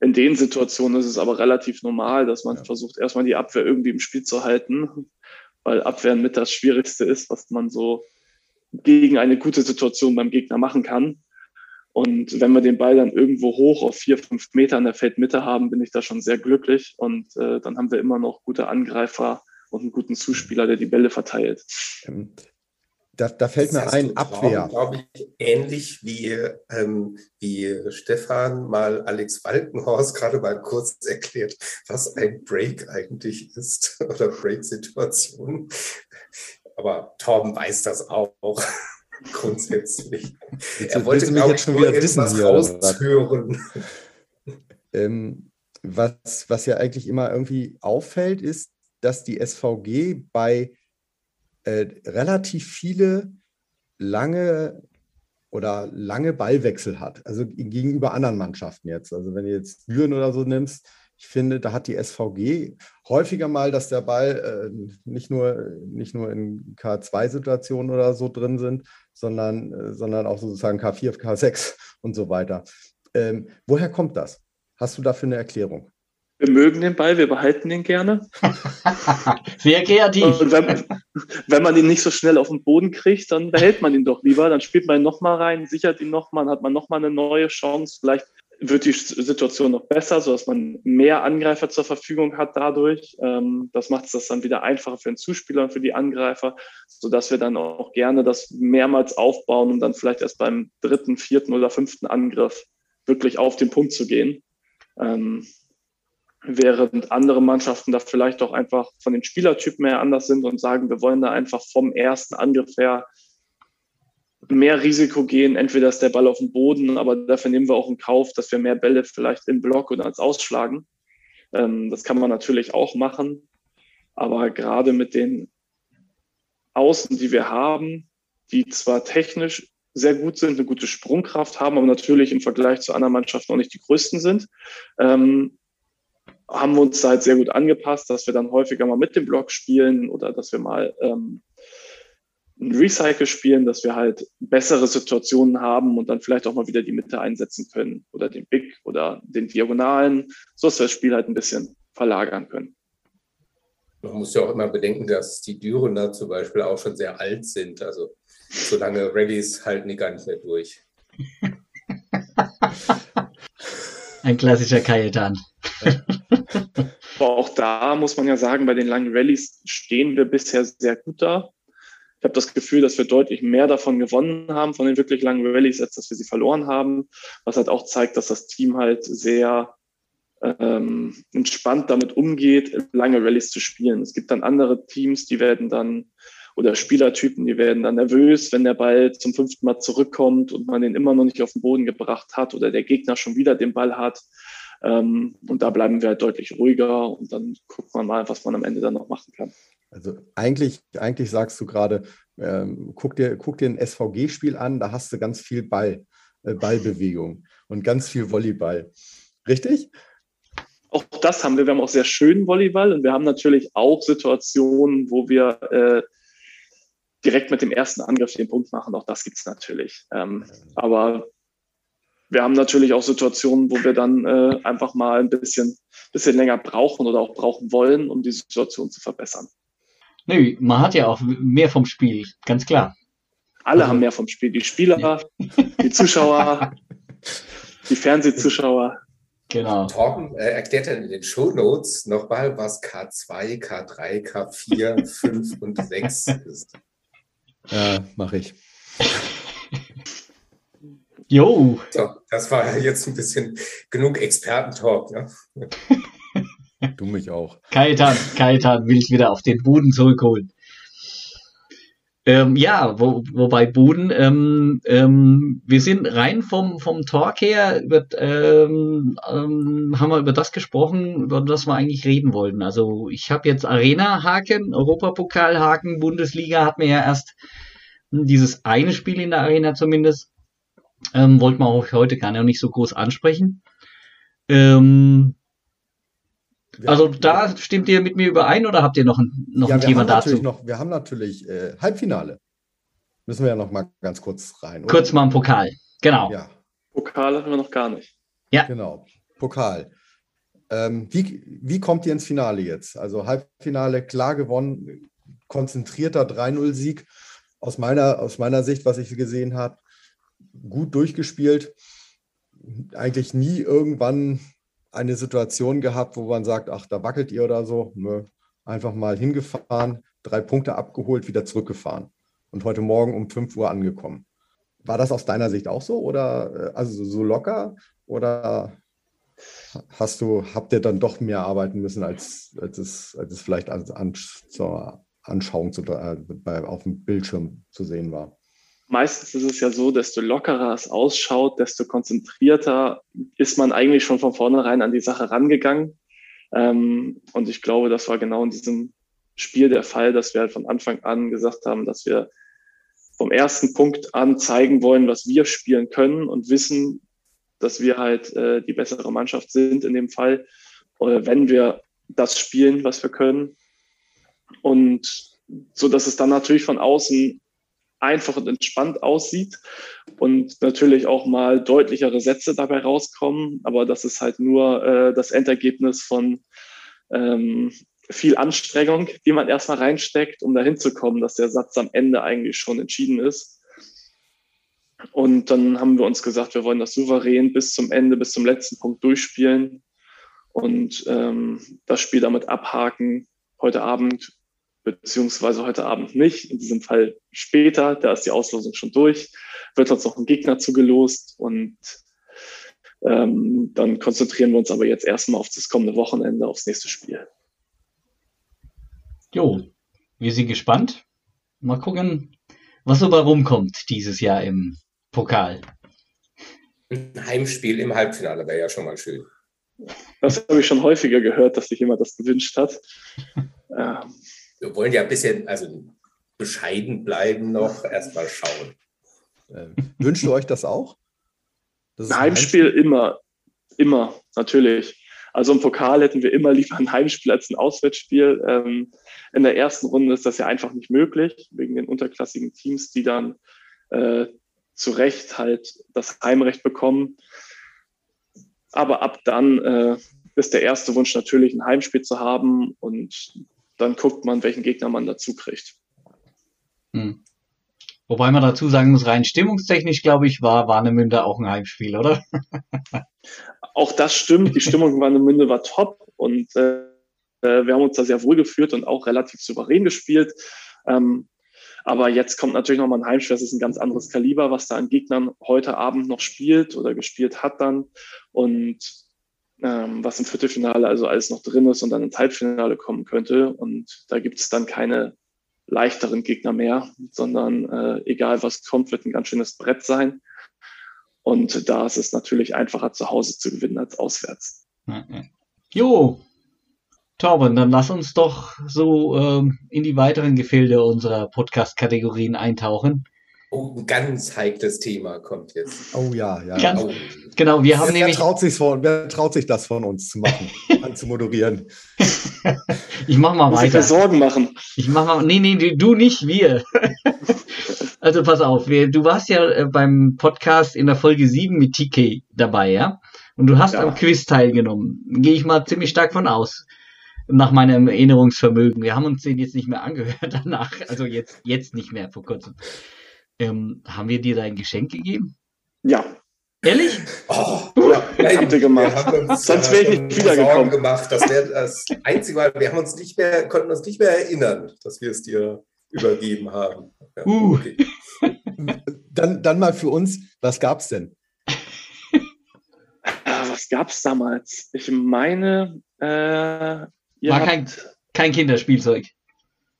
In den Situationen ist es aber relativ normal, dass man ja. versucht, erstmal die Abwehr irgendwie im Spiel zu halten, weil Abwehren mit das Schwierigste ist, was man so gegen eine gute Situation beim Gegner machen kann. Und wenn wir den Ball dann irgendwo hoch auf vier, fünf Meter in der Feldmitte haben, bin ich da schon sehr glücklich. Und äh, dann haben wir immer noch gute Angreifer und einen guten Zuspieler, der die Bälle verteilt. Da, da fällt mir ein, Abwehr. glaube ich, ähnlich wie, ähm, wie Stefan mal Alex Walkenhorst gerade mal kurz erklärt, was ein Break eigentlich ist oder Break-Situation. Aber Torben weiß das auch grundsätzlich. Jetzt, er wollte, mich jetzt schon wieder wissen raushören. Ähm, was, was ja eigentlich immer irgendwie auffällt, ist, dass die SVG bei äh, relativ viele lange oder lange Ballwechsel hat, also gegenüber anderen Mannschaften jetzt. Also wenn du jetzt Büren oder so nimmst, ich finde, da hat die SVG häufiger mal, dass der Ball äh, nicht, nur, nicht nur in K2-Situationen oder so drin sind, sondern, äh, sondern auch sozusagen K4, K6 und so weiter. Ähm, woher kommt das? Hast du dafür eine Erklärung? Wir mögen den Ball, wir behalten ihn gerne. Sehr kreativ. Und wenn, wenn, man ihn nicht so schnell auf den Boden kriegt, dann behält man ihn doch lieber. Dann spielt man ihn nochmal rein, sichert ihn nochmal, hat man nochmal eine neue Chance. Vielleicht wird die Situation noch besser, sodass man mehr Angreifer zur Verfügung hat dadurch. Ähm, das macht es dann wieder einfacher für den Zuspieler und für die Angreifer, sodass wir dann auch gerne das mehrmals aufbauen, um dann vielleicht erst beim dritten, vierten oder fünften Angriff wirklich auf den Punkt zu gehen. Während andere Mannschaften da vielleicht auch einfach von den Spielertypen her anders sind und sagen, wir wollen da einfach vom ersten Angriff her mehr Risiko gehen. Entweder ist der Ball auf dem Boden, aber dafür nehmen wir auch in Kauf, dass wir mehr Bälle vielleicht im Block oder als ausschlagen. Ähm, das kann man natürlich auch machen. Aber gerade mit den Außen, die wir haben, die zwar technisch sehr gut sind, eine gute Sprungkraft haben, aber natürlich im Vergleich zu anderen Mannschaften noch nicht die größten sind, ähm, haben wir uns da halt sehr gut angepasst, dass wir dann häufiger mal mit dem Block spielen oder dass wir mal ähm, ein Recycle spielen, dass wir halt bessere Situationen haben und dann vielleicht auch mal wieder die Mitte einsetzen können oder den Big oder den Diagonalen, so dass wir das Spiel halt ein bisschen verlagern können. Man muss ja auch immer bedenken, dass die Dürener zum Beispiel auch schon sehr alt sind. Also so lange Rallyes halten die gar nicht mehr durch. Ein klassischer Kajetan. Aber auch da muss man ja sagen, bei den langen Rallyes stehen wir bisher sehr gut da. Ich habe das Gefühl, dass wir deutlich mehr davon gewonnen haben, von den wirklich langen Rallyes, als dass wir sie verloren haben. Was halt auch zeigt, dass das Team halt sehr ähm, entspannt damit umgeht, lange Rallyes zu spielen. Es gibt dann andere Teams, die werden dann oder Spielertypen, die werden dann nervös, wenn der Ball zum fünften Mal zurückkommt und man den immer noch nicht auf den Boden gebracht hat oder der Gegner schon wieder den Ball hat. Ähm, und da bleiben wir halt deutlich ruhiger und dann guckt man mal, was man am Ende dann noch machen kann. Also eigentlich, eigentlich sagst du gerade, ähm, guck, dir, guck dir ein SVG-Spiel an, da hast du ganz viel Ball, äh, Ballbewegung und ganz viel Volleyball. Richtig? Auch das haben wir. Wir haben auch sehr schönen Volleyball und wir haben natürlich auch Situationen, wo wir äh, direkt mit dem ersten Angriff den Punkt machen. Auch das gibt es natürlich. Ähm, aber wir haben natürlich auch Situationen, wo wir dann äh, einfach mal ein bisschen, bisschen länger brauchen oder auch brauchen wollen, um die Situation zu verbessern. Nö, man hat ja auch mehr vom Spiel, ganz klar. Alle also, haben mehr vom Spiel. Die Spieler, die Zuschauer, die Fernsehzuschauer. Genau. Torben äh, erklärt dann in den Show Notes nochmal, was K2, K3, K4, 5 und 6 ist. Ja, mache ich. Jo. So, das war jetzt ein bisschen genug Expertentalk. Ne? Du mich auch. Kaitan, Kaitan will ich wieder auf den Boden zurückholen. Ähm, ja, wo, wobei Boden, ähm, ähm, wir sind rein vom, vom Talk her, über, ähm, ähm, haben wir über das gesprochen, über das wir eigentlich reden wollten. Also ich habe jetzt Arena-Haken, Europapokal-Haken, Bundesliga hat mir ja erst dieses eine Spiel in der Arena zumindest, ähm, wollten wir auch heute gar nicht so groß ansprechen. Ähm, also da stimmt ihr mit mir überein oder habt ihr noch ein, noch ja, ein Thema dazu? Noch, wir haben natürlich äh, Halbfinale. Müssen wir ja noch mal ganz kurz rein. Oder? Kurz mal im Pokal. Genau. Ja. Pokal hatten wir noch gar nicht. Ja. Genau. Pokal. Ähm, wie, wie kommt ihr ins Finale jetzt? Also Halbfinale klar gewonnen, konzentrierter 3-0-Sieg. Aus meiner, aus meiner Sicht, was ich gesehen habe, gut durchgespielt. Eigentlich nie irgendwann eine Situation gehabt, wo man sagt, ach, da wackelt ihr oder so. Nö. Einfach mal hingefahren, drei Punkte abgeholt, wieder zurückgefahren. Und heute Morgen um 5 Uhr angekommen. War das aus deiner Sicht auch so oder äh, also so locker oder hast du, habt ihr dann doch mehr arbeiten müssen, als, als, es, als es vielleicht als an, zur Anschauung zu, äh, bei, auf dem Bildschirm zu sehen war? Meistens ist es ja so, desto lockerer es ausschaut, desto konzentrierter ist man eigentlich schon von vornherein an die Sache rangegangen. Ähm, und ich glaube, das war genau in diesem Spiel der Fall, dass wir halt von Anfang an gesagt haben, dass wir vom ersten Punkt an zeigen wollen, was wir spielen können und wissen, dass wir halt äh, die bessere Mannschaft sind in dem Fall, äh, wenn wir das spielen, was wir können. Und so dass es dann natürlich von außen einfach und entspannt aussieht und natürlich auch mal deutlichere Sätze dabei rauskommen, aber das ist halt nur äh, das Endergebnis von ähm, viel Anstrengung, die man erstmal reinsteckt, um dahin zu kommen, dass der Satz am Ende eigentlich schon entschieden ist. Und dann haben wir uns gesagt, wir wollen das souverän bis zum Ende, bis zum letzten Punkt durchspielen und ähm, das Spiel damit abhaken heute Abend, beziehungsweise heute Abend nicht, in diesem Fall später, da ist die Auslosung schon durch, wird uns noch ein Gegner zugelost und ähm, dann konzentrieren wir uns aber jetzt erstmal auf das kommende Wochenende, aufs nächste Spiel. Jo, wir sind gespannt. Mal gucken, was so bei rumkommt dieses Jahr im Pokal. Ein Heimspiel im Halbfinale wäre ja schon mal schön. Das habe ich schon häufiger gehört, dass sich jemand das gewünscht hat. ähm. Wir wollen ja ein bisschen, also bescheiden bleiben noch, erstmal schauen. Ähm, wünscht ihr euch das auch? Das ein Heimspiel, Heimspiel immer, immer, natürlich. Also im Pokal hätten wir immer lieber ein Heimspiel als ein Auswärtsspiel. Ähm, in der ersten Runde ist das ja einfach nicht möglich, wegen den unterklassigen Teams, die dann äh, zu Recht halt das Heimrecht bekommen. Aber ab dann äh, ist der erste Wunsch natürlich, ein Heimspiel zu haben und dann guckt man, welchen Gegner man dazu kriegt. Hm. Wobei man dazu sagen muss, rein stimmungstechnisch, glaube ich, war Warnemünde auch ein Heimspiel, oder? auch das stimmt. Die Stimmung in Warnemünde war top und äh, wir haben uns da sehr wohl geführt und auch relativ souverän gespielt. Ähm, aber jetzt kommt natürlich nochmal ein Heimspiel. Das ist ein ganz anderes Kaliber, was da an Gegnern heute Abend noch spielt oder gespielt hat dann. Und ähm, was im Viertelfinale also alles noch drin ist und dann ins Halbfinale kommen könnte. Und da gibt es dann keine leichteren Gegner mehr, sondern äh, egal was kommt, wird ein ganz schönes Brett sein. Und da ist es natürlich einfacher zu Hause zu gewinnen als auswärts. Jo, Torben, dann lass uns doch so ähm, in die weiteren Gefilde unserer Podcast-Kategorien eintauchen. Oh, ein ganz heikles Thema kommt jetzt. Oh ja, ja. Ganz, oh. Genau, wir haben wer, nämlich. Wer traut, sich von, wer traut sich das von uns zu machen, anzumoderieren? ich mach mal Muss weiter. Ich Sorgen machen. Ich mach mal. Nee, nee, du nicht, wir. also pass auf, wir, du warst ja äh, beim Podcast in der Folge 7 mit TK dabei, ja? Und du hast ja. am Quiz teilgenommen. Gehe ich mal ziemlich stark von aus nach meinem Erinnerungsvermögen. Wir haben uns den jetzt nicht mehr angehört danach, also jetzt, jetzt nicht mehr vor kurzem. Ähm, haben wir dir dein Geschenk gegeben? Ja. Ehrlich? Oh, ja, hätte gemacht. Uns, Sonst wäre ich nicht wiedergekommen. gemacht. Das wäre das einzige Mal. Wir haben uns nicht mehr, konnten uns nicht mehr erinnern, dass wir es dir übergeben haben. Ja, uh. okay. dann, dann mal für uns, was gab es denn? was gab es damals? Ich meine, äh, Ihr War kein, kein Kinderspielzeug.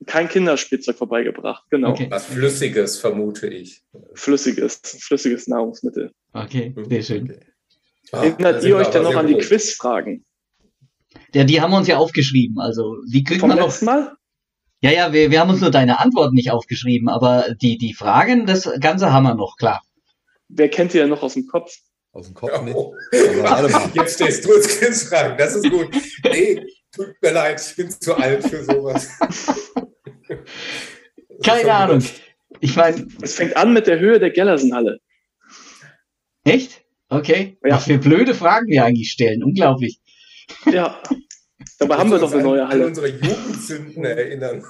Kein Kinderspielzeug vorbeigebracht, genau. Okay. Was Flüssiges, vermute ich. Flüssiges, flüssiges Nahrungsmittel. Okay, mhm. sehr schön. Okay. Ah, Erinnert ihr euch denn noch an die Quizfragen? Ja, die haben wir uns ja aufgeschrieben. Also die kriegen wir noch. Mal? Ja, ja, wir, wir haben uns nur deine Antworten nicht aufgeschrieben, aber die, die Fragen, das Ganze haben wir noch, klar. Wer kennt die ja noch aus dem Kopf? Aus dem Kopf nicht. Oh. Jetzt stehst du als Quizfragen, das ist gut. Nee, Tut mir leid, ich bin zu alt für sowas. Keine Ahnung. Ich meine. Es fängt an mit der Höhe der Gellersenhalle. Echt? Okay. Ja. Was für blöde Fragen wir eigentlich stellen. Unglaublich. Ja. Dabei haben wir doch eine neue Halle. An unsere Jugendsünden erinnern.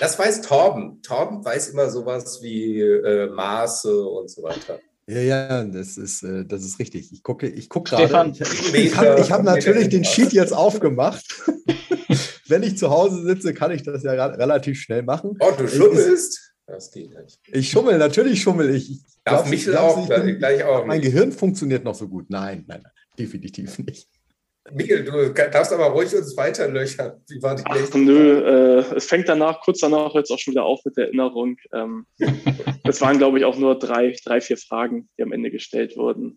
Das weiß Torben. Torben weiß immer sowas wie äh, Maße und so weiter. Ja, ja, das ist, äh, das ist richtig. Ich gucke, ich gucke gerade. Ich, ich habe hab natürlich den Sheet jetzt aufgemacht. Wenn ich zu Hause sitze, kann ich das ja relativ schnell machen. Oh, du schummelst? Das geht nicht. Ich schummel, natürlich schummel ich. ich Darf glaub, Michel auch, bin, gleich auch. Mein nicht. Gehirn funktioniert noch so gut. Nein, nein, nein, definitiv nicht. Michael, du darfst aber ruhig uns weiterlöchern. Wie war die Ach, nö, äh, es fängt danach, kurz danach jetzt auch schon wieder auf mit der Erinnerung. Ähm, es waren, glaube ich, auch nur drei, drei, vier Fragen, die am Ende gestellt wurden.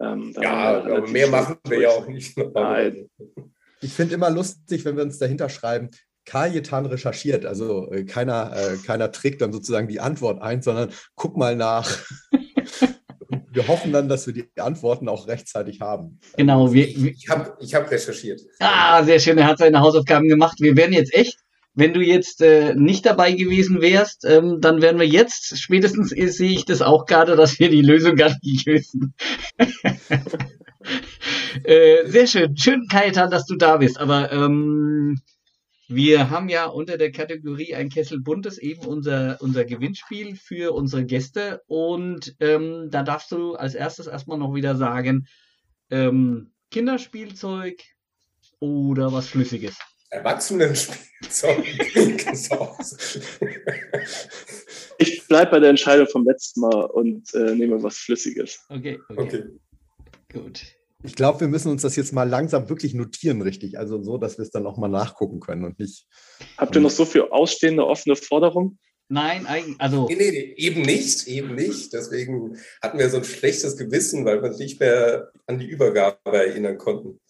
Ähm, ja, aber mehr machen wir ja auch nicht. Nein. Ich finde immer lustig, wenn wir uns dahinter schreiben, Kajetan recherchiert. Also äh, keiner, äh, keiner trägt dann sozusagen die Antwort ein, sondern guck mal nach. wir hoffen dann, dass wir die Antworten auch rechtzeitig haben. Genau. Wir, ich habe ich hab recherchiert. Ah, sehr schön. Er hat seine Hausaufgaben gemacht. Wir werden jetzt echt, wenn du jetzt äh, nicht dabei gewesen wärst, ähm, dann werden wir jetzt, spätestens sehe ich das auch gerade, dass wir die Lösung gar nicht lösen. äh, sehr schön. Schön, Kajetan, dass du da bist. Aber ähm, wir haben ja unter der Kategorie ein Kessel Buntes eben unser, unser Gewinnspiel für unsere Gäste. Und ähm, da darfst du als erstes erstmal noch wieder sagen, ähm, Kinderspielzeug oder was Flüssiges. Erwachsenenspielzeug. ich bleibe bei der Entscheidung vom letzten Mal und äh, nehme was Flüssiges. Okay, okay. okay. Gut. Ich glaube, wir müssen uns das jetzt mal langsam wirklich notieren, richtig. Also so, dass wir es dann auch mal nachgucken können und nicht. Habt ihr noch so viel ausstehende, offene Forderungen? Nein, eigentlich, also. Nee, nee, eben nicht, eben nicht. Deswegen hatten wir so ein schlechtes Gewissen, weil wir uns nicht mehr an die Übergabe erinnern konnten.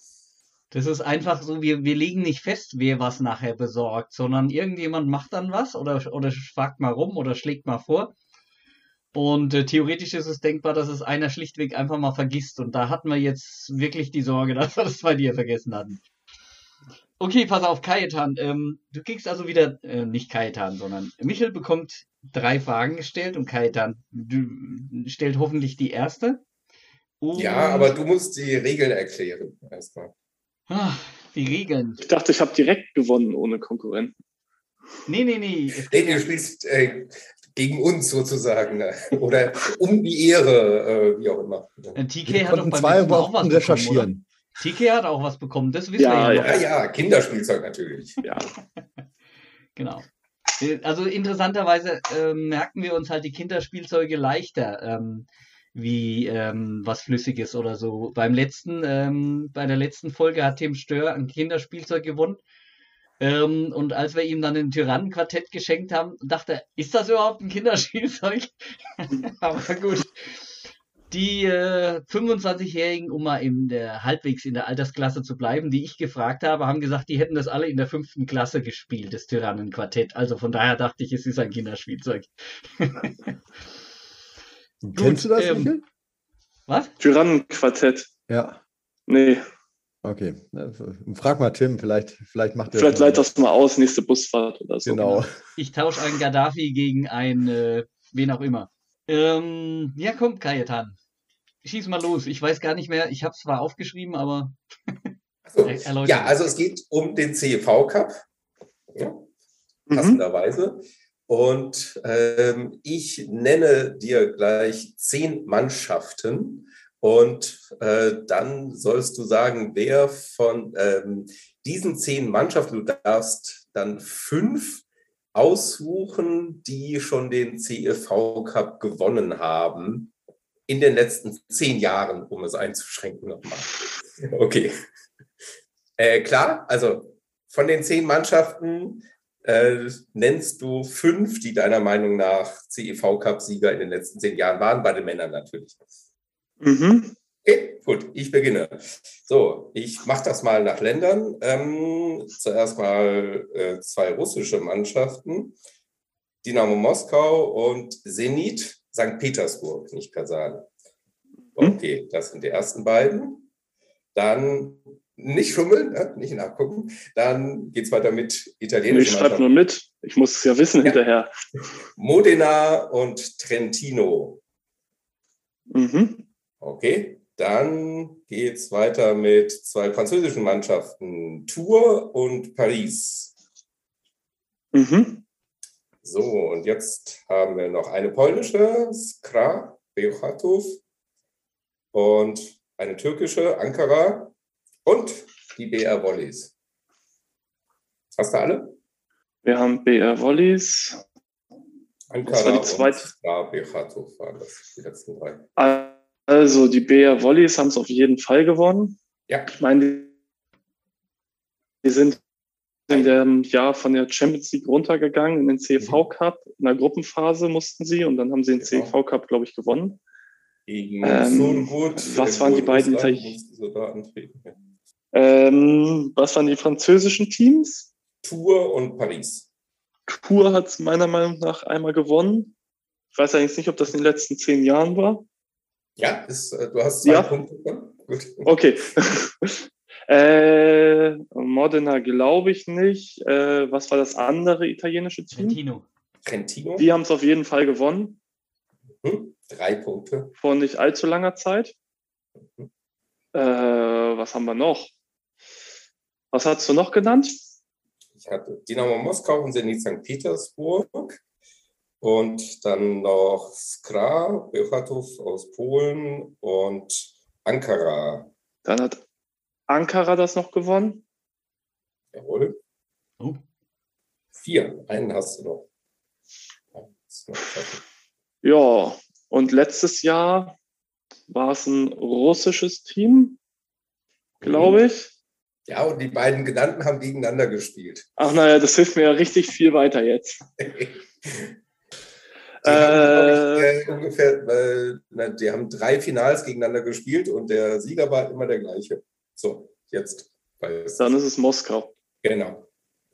Das ist einfach so, wir, wir legen nicht fest, wer was nachher besorgt, sondern irgendjemand macht dann was oder, oder fragt mal rum oder schlägt mal vor. Und äh, theoretisch ist es denkbar, dass es einer schlichtweg einfach mal vergisst. Und da hatten wir jetzt wirklich die Sorge, dass wir das bei dir vergessen hatten. Okay, pass auf, Kajetan. Ähm, du kriegst also wieder, äh, nicht Kajetan, sondern Michel bekommt drei Fragen gestellt und Kajetan stellt hoffentlich die erste. Und ja, aber du musst die Regeln erklären erstmal. Ach, die Regeln. Ich dachte, ich habe direkt gewonnen ohne Konkurrenten. Nee, nee, nee. Nee, du spielst äh, gegen uns sozusagen ne? oder um die Ehre, äh, wie auch immer. TK hat doch zwei auch was recherchieren. TK hat auch was bekommen, das wissen ja, wir ja. Ja, ja, Kinderspielzeug natürlich. Ja. genau. Also interessanterweise äh, merken wir uns halt die Kinderspielzeuge leichter. Ähm, wie ähm, was Flüssiges oder so. Beim letzten, ähm, bei der letzten Folge hat Tim Stör ein Kinderspielzeug gewonnen. Ähm, und als wir ihm dann ein Tyrannenquartett geschenkt haben, dachte er, ist das überhaupt ein Kinderspielzeug? Aber gut. Die äh, 25-Jährigen, um mal in der, halbwegs in der Altersklasse zu bleiben, die ich gefragt habe, haben gesagt, die hätten das alle in der fünften Klasse gespielt, das Tyrannenquartett. Also von daher dachte ich, es ist ein Kinderspielzeug. Kennst du das, ähm, Was? Tyrannenquartett. Ja. Nee. Okay, frag mal Tim, vielleicht, vielleicht macht er. Vielleicht leitet das mal aus, nächste Busfahrt oder so. Genau. Ich tausche einen Gaddafi gegen einen, äh, wen auch immer. Ähm, ja, komm, Kajetan. Schieß mal los. Ich weiß gar nicht mehr, ich habe es zwar aufgeschrieben, aber. so. Ja, also es geht um den CEV Cup. Ja, mhm. passenderweise. Mhm. Und ähm, ich nenne dir gleich zehn Mannschaften und äh, dann sollst du sagen, wer von ähm, diesen zehn Mannschaften, du darfst dann fünf aussuchen, die schon den CEV Cup gewonnen haben in den letzten zehn Jahren, um es einzuschränken nochmal. Okay. Äh, klar, also von den zehn Mannschaften äh, nennst du fünf, die deiner Meinung nach CEV Cup-Sieger in den letzten zehn Jahren waren, bei den Männern natürlich. Mhm. Okay, gut, ich beginne. So, ich mache das mal nach Ländern. Ähm, zuerst mal äh, zwei russische Mannschaften, Dynamo Moskau und Zenit St. Petersburg, nicht Kasan. Hm? Okay, das sind die ersten beiden. Dann nicht schummeln, ne? nicht nachgucken. Dann geht es weiter mit italienischen Ich schreibe nur mit. Ich muss es ja wissen ja. hinterher. Modena und Trentino. Mhm. Okay, dann geht es weiter mit zwei französischen Mannschaften, Tours und Paris. Mhm. So, und jetzt haben wir noch eine polnische, Skra Beochatów, und eine türkische, Ankara, und die BR Volleys. Hast du alle? Wir haben BR Volleys. Ankara war die zweite? und Skra Beochatów waren das, die letzten drei. Also die BR Volleys haben es auf jeden Fall gewonnen. Ja. Ich meine, die sind in dem Jahr von der Champions League runtergegangen in den CV Cup. In der Gruppenphase mussten sie und dann haben sie den Genau. CV Cup, glaube ich, gewonnen. Gegen Ähm, Surgut, was in waren die beiden Russland Italien- mussten sie da antreten. Ja. Ähm, was waren die französischen Teams? Tour und Paris. Tour hat es meiner Meinung nach einmal gewonnen. Ich weiß eigentlich nicht, ob das in den letzten zehn Jahren war. Ja, ist, äh, du hast zwei Ja. Punkte. Gut. Okay. äh, Modena glaube ich nicht. Äh, was war das andere italienische Team? Trentino. Trentino, Die haben es auf jeden Fall gewonnen, hm, drei Punkte. vor nicht allzu langer Zeit. Äh, was haben wir noch? Was hast du noch genannt? Ich hatte Dynamo Moskau und Zenit St. Petersburg. Und dann noch Skra, Bełchatów aus Polen und Ankara. Dann hat Ankara das noch gewonnen. Jawohl. Oh, Vier. Einen hast du noch. Ja, und letztes Jahr war es ein russisches Team, glaube ich. Ja, und die beiden genannten haben gegeneinander gespielt. Ach naja, das hilft mir ja richtig viel weiter jetzt. Die haben, glaub Äh, ich, äh, ungefähr, äh, na, die haben drei Finals gegeneinander gespielt und der Sieger war immer der gleiche. So, jetzt. weiß Dann ist es Moskau. Genau.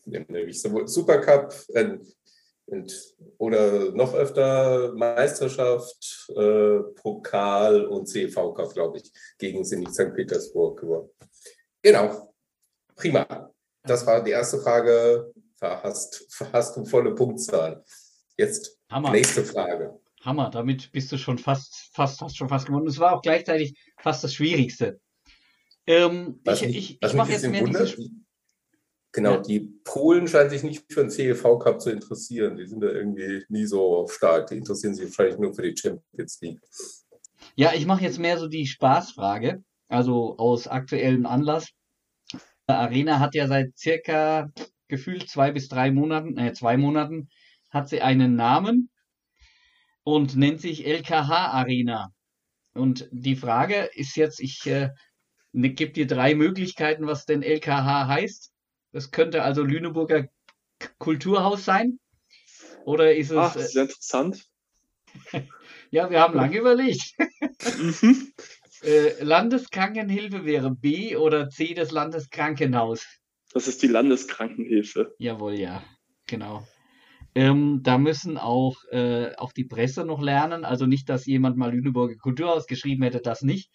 Nämlich sowohl Supercup äh, und, oder noch öfter Meisterschaft, äh, Pokal und CV Cup, glaube ich, gegen Zenit St. Petersburg gewonnen. Genau. Prima. Das war die erste Frage. Hast, hast du volle Punktzahl. Jetzt Hammer. nächste Frage. Hammer. Damit bist du schon fast, fast, hast schon fast gewonnen. Es war auch gleichzeitig fast das Schwierigste. Ähm, Was ich mich, ich, was ich mache jetzt mehr wundert, genau, Ja. die Polen scheinen sich nicht für den CEV Cup zu interessieren. Die sind da irgendwie nie so stark. Die interessieren sich wahrscheinlich nur für die Champions League. Ja, ich mache jetzt mehr so die Spaßfrage, also aus aktuellem Anlass. Die Arena hat ja seit circa gefühlt zwei bis drei Monaten, äh, zwei Monaten, hat sie einen Namen und nennt sich LKH Arena. Und die Frage ist jetzt, ich äh, ne, gebe dir drei Möglichkeiten, was denn LKH heißt. Das könnte also Lüneburger Kulturhaus sein. Oder ist es, Ach, äh, sehr interessant. ja, wir haben lange überlegt. Mhm. Äh, Landeskrankenhilfe wäre B oder C das Landeskrankenhaus. Das ist die Landeskrankenhilfe. Jawohl, ja, genau. Ähm, da müssen auch, äh, auch die Presse noch lernen. Also nicht, dass jemand mal Lüneburger Kulturhaus geschrieben hätte, das nicht.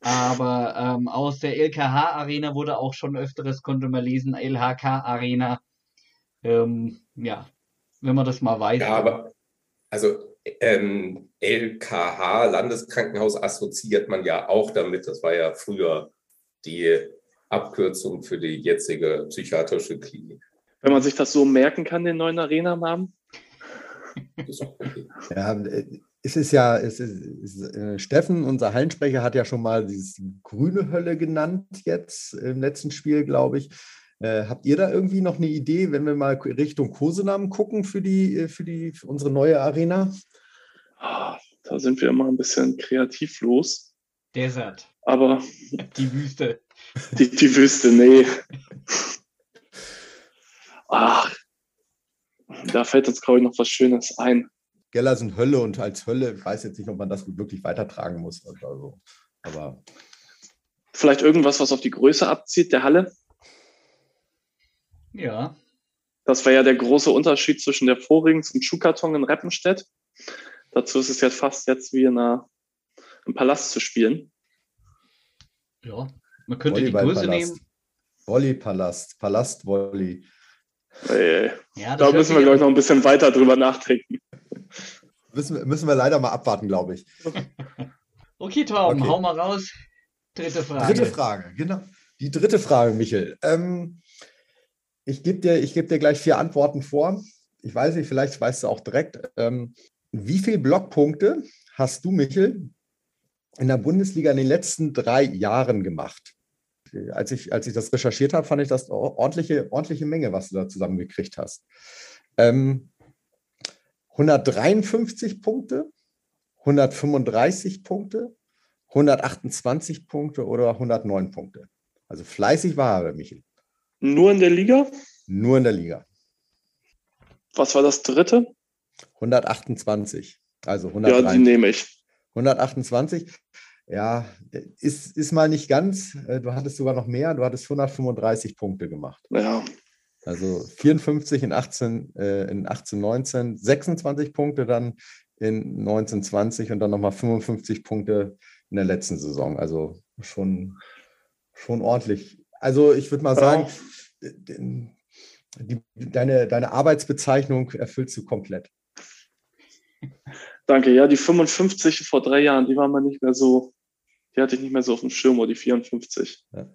Aber ähm, aus der LKH-Arena wurde auch schon öfteres, konnte man lesen, LHK-Arena. Ähm, ja, wenn man das mal weiß. Ja, aber also ähm, LKH, Landeskrankenhaus, assoziiert man ja auch damit. Das war ja früher die Abkürzung für die jetzige psychiatrische Klinik. Wenn man sich das so merken kann, den neuen Arena-Namen. Ist auch okay. Ja, es ist ja, es ist, es ist, äh, Steffen, unser Hallensprecher, hat ja schon mal dieses grüne Hölle genannt jetzt im letzten Spiel, glaube ich. Äh, habt ihr da irgendwie noch eine Idee, wenn wir mal Richtung Kosenamen gucken für die, äh, für die, für unsere neue Arena? Ah, Da sind wir immer ein bisschen kreativlos. Desert, Aber die Wüste. die, die Wüste, nee. Ach, da fällt uns, glaube ich, noch was Schönes ein. Geller sind Hölle und als Hölle, ich weiß jetzt nicht, ob man das wirklich weitertragen muss. Also, aber Vielleicht irgendwas, was auf die Größe abzieht, der Halle. Ja, Das war ja der große Unterschied zwischen der vorigen zum Schuhkarton in Reppenstedt. Dazu ist es jetzt fast jetzt wie in einer, im Palast zu spielen. ja. Man könnte die Größe nehmen. Volleypalast, Palast-Volley. Äh, Ja, da müssen wir, glaube ich, noch ein bisschen weiter drüber nachdenken. Müssen, wir- müssen wir leider mal abwarten, glaube ich. Okay, Torben, Okay. hau mal raus. Dritte Frage. Dritte Frage, genau. Die dritte Frage, Michel. Ähm, ich gebe dir, ich geb dir gleich vier Antworten vor ich weiß nicht, vielleicht weißt du auch direkt, ähm, wie viele Blockpunkte hast du, Michel, in der Bundesliga in den letzten drei Jahren gemacht? Als ich, als ich das recherchiert habe, fand ich das ordentliche, ordentliche Menge, was du da zusammengekriegt hast. Ähm, 153 Punkte, 135 Punkte, 128 Punkte oder 109 Punkte. Also fleißig war er, Michel. Nur in der Liga? Nur in der Liga. Was war das dritte? 128. Also 103. Ja, die nehme ich. 128. Ja, ist, ist mal nicht ganz. Äh, du hattest sogar noch mehr. Du hattest 135 Punkte gemacht. Ja. Also 54 in 18, äh, in 18, 19, 26 Punkte dann in 19, 20 und dann nochmal 55 Punkte in der letzten Saison. Also schon, schon ordentlich. Also ich würde mal sagen, die, deine, deine Arbeitsbezeichnung erfüllst du komplett. Danke. Ja, die 55 vor drei Jahren, die waren mal nicht mehr so, die hatte ich nicht mehr so auf dem Schirm, oder die 54. Ja.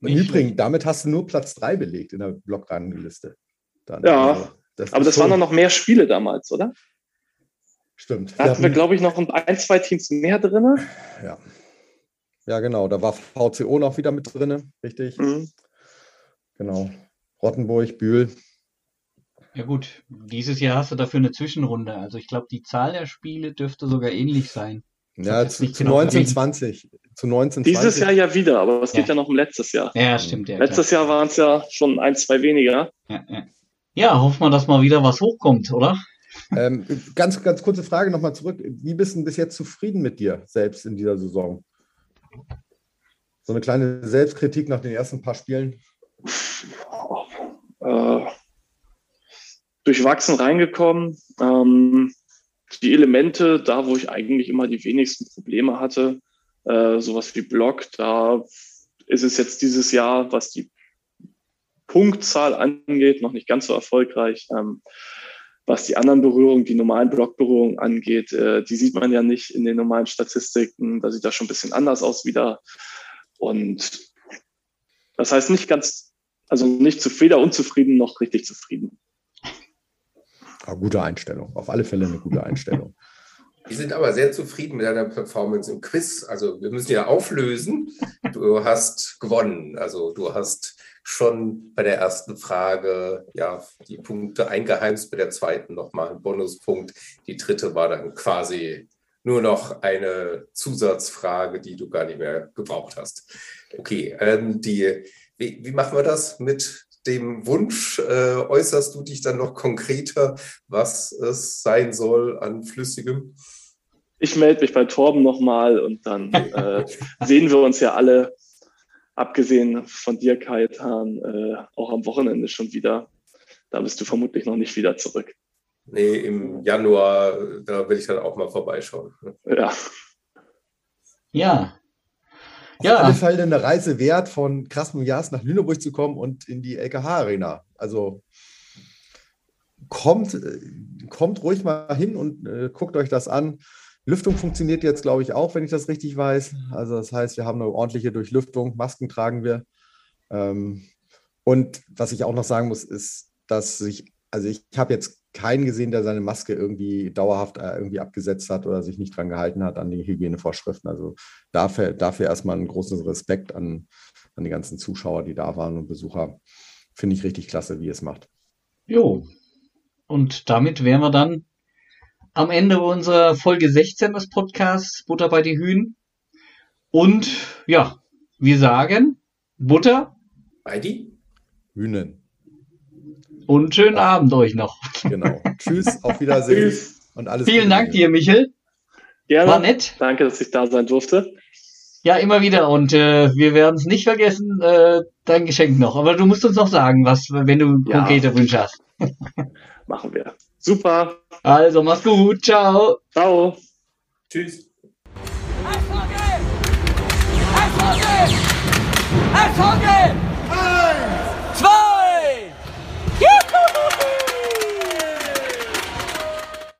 Im Übrigen, damit hast du nur Platz 3 belegt in der Blockrangliste. Ja, also, das aber das waren noch mehr Spiele damals, oder? Stimmt. Da hatten wir, glaube ich, noch ein, zwei Teams mehr drin. Ja. Ja, genau. Da war VCO noch wieder mit drin, richtig? Mhm. Genau. Rottenburg, Bühl. Ja gut, dieses Jahr hast du dafür eine Zwischenrunde. Also ich glaube, die Zahl der Spiele dürfte sogar ähnlich sein. Ja, zu, zu genau 1920. Zu 19, Dieses Jahr ja wieder, aber es geht ja noch um letztes Jahr. Ja, stimmt. Ja, letztes klar. Jahr waren es ja schon ein, zwei weniger. Ja, ja. ja, hoffen wir, dass mal wieder was hochkommt, oder? Ähm, ganz, ganz kurze Frage nochmal zurück. Wie bist du bis jetzt zufrieden mit dir selbst in dieser Saison? So eine kleine Selbstkritik nach den ersten paar Spielen? Äh, durchwachsen reingekommen. Ähm, die Elemente, da wo ich eigentlich immer die wenigsten Probleme hatte, äh, sowas wie Block, da ist es jetzt dieses Jahr, was die Punktzahl angeht, noch nicht ganz so erfolgreich. Ähm, was die anderen Berührungen, die normalen Blockberührungen angeht, äh, die sieht man ja nicht in den normalen Statistiken. Da sieht das schon ein bisschen anders aus wieder. Und das heißt nicht ganz, also nicht zu weder unzufrieden noch richtig zufrieden. Eine gute Einstellung, auf alle Fälle eine gute Einstellung. Wir sind aber sehr zufrieden mit deiner Performance im Quiz. Also wir müssen ja auflösen. Du hast gewonnen. Also du hast schon bei der ersten Frage ja die Punkte eingeheimst, bei der zweiten nochmal ein Bonuspunkt. Die dritte war dann quasi nur noch eine Zusatzfrage, die du gar nicht mehr gebraucht hast. Okay, ähm, die, wie, wie machen wir das mit dem Wunsch? Äh, äußerst du dich dann noch konkreter, was es sein soll an Flüssigem? Ich melde mich bei Torben nochmal und dann äh, sehen wir uns ja alle abgesehen von dir, Kaitan, äh, auch am Wochenende schon wieder. Da bist du vermutlich noch nicht wieder zurück. Nee, im Januar, da will ich dann auch mal vorbeischauen. Ja. Ja. Auf ja. alle Fälle eine Reise wert, von Krasnojarsk nach Lüneburg zu kommen und in die LKH-Arena. Also kommt, kommt ruhig mal hin und äh, guckt euch das an. Lüftung funktioniert jetzt, glaube ich, auch, wenn ich das richtig weiß. Also das heißt, wir haben eine ordentliche Durchlüftung, Masken tragen wir. Ähm, und was ich auch noch sagen muss, ist, dass ich, also ich habe jetzt keinen gesehen, der seine Maske irgendwie dauerhaft äh, irgendwie abgesetzt hat oder sich nicht dran gehalten hat an die Hygienevorschriften. Also dafür, dafür erstmal einen großen Respekt an, an die ganzen Zuschauer, die da waren und Besucher. Finde ich richtig klasse, wie es macht. Jo. Und damit wären wir dann am Ende unserer Folge 16 des Podcasts Butter bei die Hühn. Und ja, wir sagen Butter bei die Hühnen. Und schönen. Abend euch noch. Genau. Tschüss, auf Wiedersehen und alles Vielen Gute Dank dir, Michel. Gerne. War nett. Danke, dass ich da sein durfte. Ja, immer wieder. Und äh, wir werden es nicht vergessen, äh, dein Geschenk noch. Aber du musst uns noch sagen, was, wenn du ja. konkrete Wünsche hast. Machen wir. Super. Also, mach's gut. Ciao. Ciao. Tschüss. Eishockey! Eishockey! Eishockey!